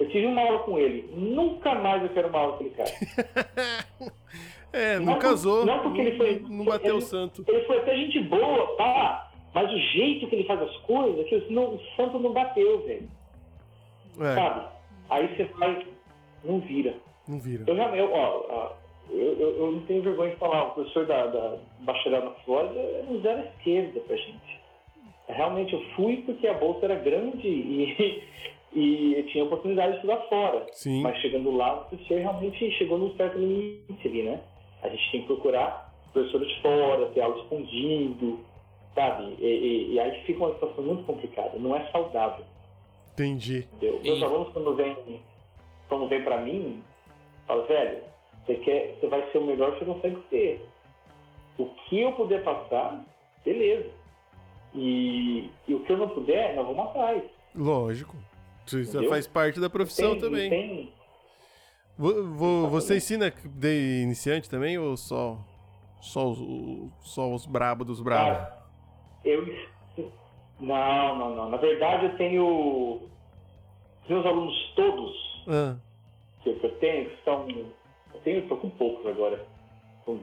Eu tive uma aula com ele. Nunca mais eu quero uma aula com aquele cara. É, não, Não casou. não porque ele foi- Não bateu o ele- santo. Ele foi até gente boa, tá? Mas o jeito que ele faz as coisas, que não, o santo não bateu, velho. É, Sabe? Aí você vai, não vira. não vira. Eu eu, ó, ó, eu, eu, eu não tenho vergonha de falar, o professor da, da bacharel na Flórida é um zero esquerda pra gente. Realmente eu fui porque a bolsa era grande e, e eu tinha a oportunidade de estudar fora. Sim. Mas chegando lá, o professor realmente chegou num certo limite ali, né? A gente tem que procurar professores fora, ter aula escondido, sabe? E, e, e, aí fica uma situação muito complicada, não é saudável. Entendi. Entendeu? Meus alunos, quando vêm quando vem pra mim, falam, velho, você, quer, você vai ser o melhor que você consegue ser. O que eu puder passar, beleza. E, e o que eu não puder, nós vamos atrás. Lógico. Isso faz parte da profissão tem, também. Tem... Vou, vou, você ensina de iniciante também ou só, só, os, só os brabos dos brabos? Cara, eu. Não, não, não. Na verdade, eu tenho. Meus alunos todos ah. que eu tenho, que são. Eu tenho, estou com poucos agora. Com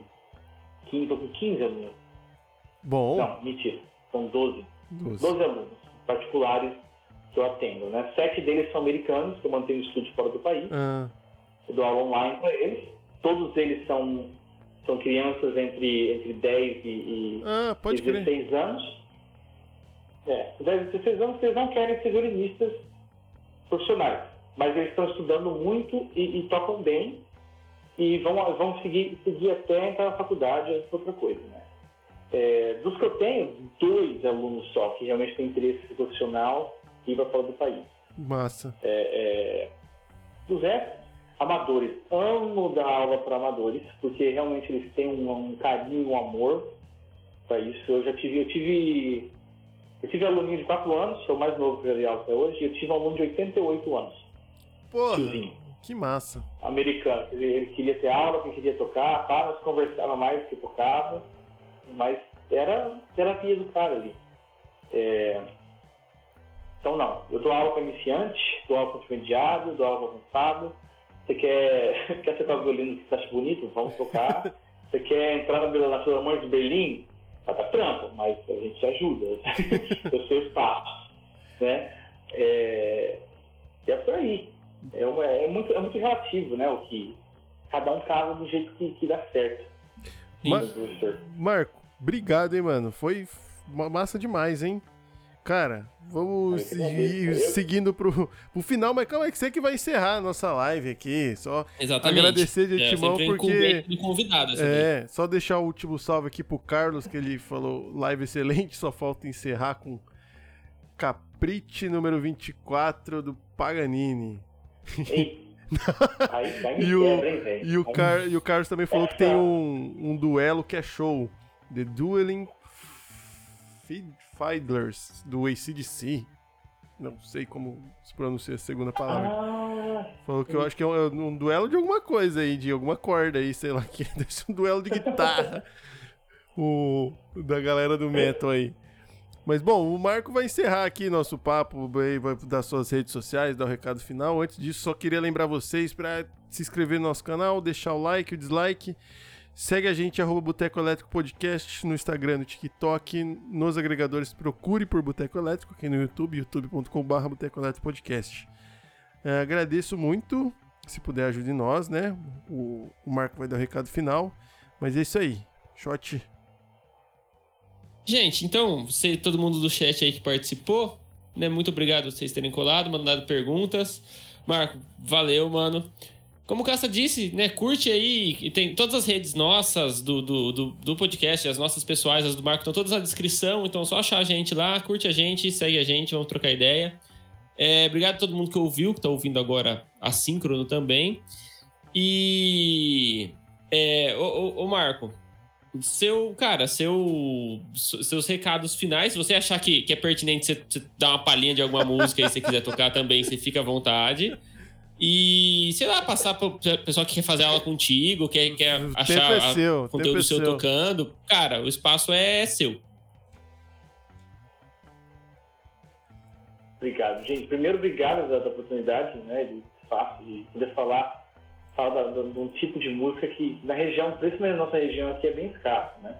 15, tô com 15 alunos. Bom. Não, mentira. São 12. 12, 12 alunos particulares que eu atendo. Né? Sete deles são americanos, que eu mantenho estúdio fora do país. Ah. Eu dou aula online para eles. Todos eles são, são crianças entre, entre 10 e, e ah, 16 crer. anos. É, 10 e 16 anos, eles não querem ser violinistas profissionais. Mas eles estão estudando muito e, e tocam bem. E vão, vão seguir, seguir até entrar na faculdade, é outra coisa, né? É, dos que eu tenho, dois alunos só que realmente têm interesse profissional e para fora do país. Massa. É, é, dos restos, amadores. Amo dar aula para amadores, porque realmente eles têm um, um carinho, um amor para isso. Eu já tive, eu tive, eu tive aluninho de 4 anos, sou mais novo que eu dei aula até hoje, e eu tive um aluno de 88 anos. Porra, tiozinho. que massa. Americano. Ele, ele, queria ter aula, ele queria tocar, pá, nós conversava mais do que tocava, mas era terapia do cara ali. É, então, não. Eu dou aula para iniciante, dou aula para intermediário, dou aula para avançado. Você quer, quer tocar violino que você acha bonito? Vamos tocar. Você quer entrar na, na Filarmônica de Berlim? Tá, tá trampa, mas a gente te ajuda. Eu sei os passos. Né? É, é por aí. É, é, muito, é muito relativo, né? O que cada um casa do jeito que, que dá certo. Mar Marco, obrigado, hein, mano. Foi massa demais, hein? Cara, vamos ir seguindo pro, pro final, mas calma aí que você que vai encerrar a nossa live aqui. Só Exatamente. agradecer de é, antemão porque. Convidado, é, só deixar o último salve aqui pro Carlos, que ele falou live excelente, só falta encerrar com Caprite número 24 do Paganini. e, o, e, o Car, e o Carlos também falou que tem um, um duelo que é show. The Dueling Fiddlers, do ACDC. Não sei como se pronuncia a segunda palavra. Ah, Falou que eu acho que é um, é um, duelo de alguma coisa aí, de alguma corda aí, sei lá, que deve ser um duelo de guitarra. o, da galera do metal aí. Mas bom, o Marco vai encerrar aqui nosso papo, vai dar suas redes sociais, dar o recado final. Antes disso, só queria lembrar vocês para se inscrever no nosso canal, deixar o like, o dislike. Segue a gente, arroba Boteco Elétrico Podcast, no Instagram, no TikTok, nos agregadores, procure por Boteco Elétrico, aqui no YouTube, youtube.com.br Boteco Elétrico Podcast. É, agradeço muito, se puder ajude nós, né? O, o Marco vai dar o recado final, mas é isso aí. Shot. Gente, então, você, todo mundo do chat aí que participou, né? Muito obrigado vocês terem colado, mandado perguntas. Marco, valeu, mano. Como o Caça disse, né? Curte aí, e tem todas as redes nossas do, do, do, do, podcast, as nossas pessoais, as do Marco, estão todas na descrição. Então é só achar a gente lá, curte a gente, segue a gente, vamos trocar ideia. É, obrigado a todo mundo que ouviu, que está ouvindo agora assíncrono também. E. É, ô, ô, ô, Marco, seu. Cara, seu, seus recados finais, se você achar que, que é pertinente você, você dar uma palhinha de alguma música e você quiser tocar também, você fica à vontade. E, sei lá, passar pro pessoal que quer fazer aula contigo, quer, quer achar é seu, conteúdo é seu, seu tocando. Cara, o espaço é seu. Obrigado, gente. Primeiro, obrigado da, oportunidade, né, de espaço, de poder falar, falar de um tipo de música que na região, principalmente na nossa região aqui, é bem escasso, né?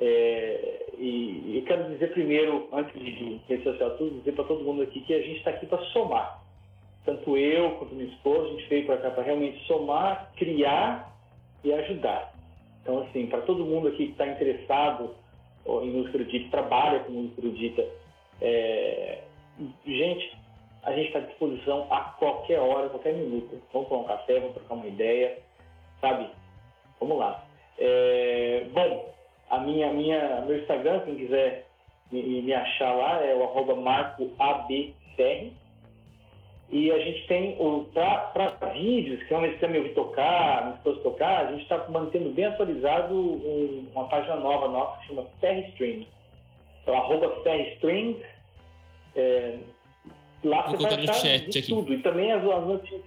É, e eu quero dizer primeiro, antes de, de rede social tudo, dizer para todo mundo aqui que a gente está aqui para somar tanto eu quanto minha esposa, a gente veio para cá para realmente somar, criar e ajudar. Então, assim, para todo mundo aqui que está interessado em música erudita, trabalha com música erudita, é... gente, a gente está à disposição a qualquer hora, qualquer minuto. Vamos tomar um café, vamos trocar uma ideia, sabe? Vamos lá. É, bom, a minha, minha, meu Instagram, quem quiser me, me achar lá, é o arroba marcoabcr. E a gente tem, para vídeos, que realmente você me ouvir tocar, me esposa tocar, a gente está mantendo bem atualizado um, uma página nova nossa que chama Ferrystream. Então, arroba Ferrystream. É, lá Vou você vai achar de aqui. tudo. E também as, as notícias.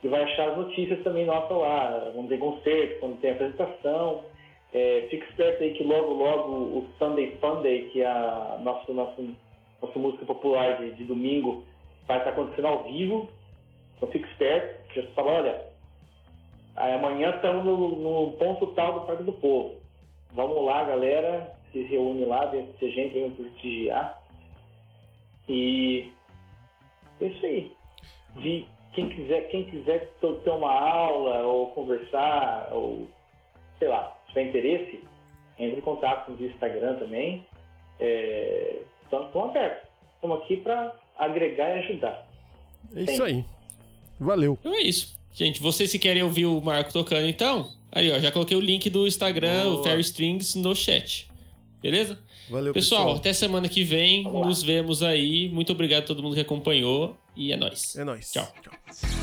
Você vai achar as notícias também nossas lá. Quando tem concerto, quando tem apresentação. É, fique esperto aí que logo, logo o Sunday Funday, que é a nossa, nossa, nossa música popular de, de domingo, vai estar acontecendo ao vivo. Então fique esperto. Já fala, olha, amanhã estamos no, no, ponto tal do Parque do Povo. Vamos lá, galera. Se reúne lá, se a gente vem prestigiar. E é isso aí. De quem quiser, quem quiser ter uma aula ou conversar, ou sei lá, se tiver interesse, entre em contato no Instagram também. É, estamos abertos. Estamos aqui para agregar e ajudar. É isso aí. Valeu. Então é isso. Gente, vocês se querem ouvir o Marco tocando, então, aí ó, já coloquei o link do Instagram, Boa. o Fair Strings, no chat. Beleza? Valeu, pessoal. pessoal. Até semana que vem. Nos vemos aí. Muito obrigado a todo mundo que acompanhou. E é nóis. É nóis. Tchau. Tchau.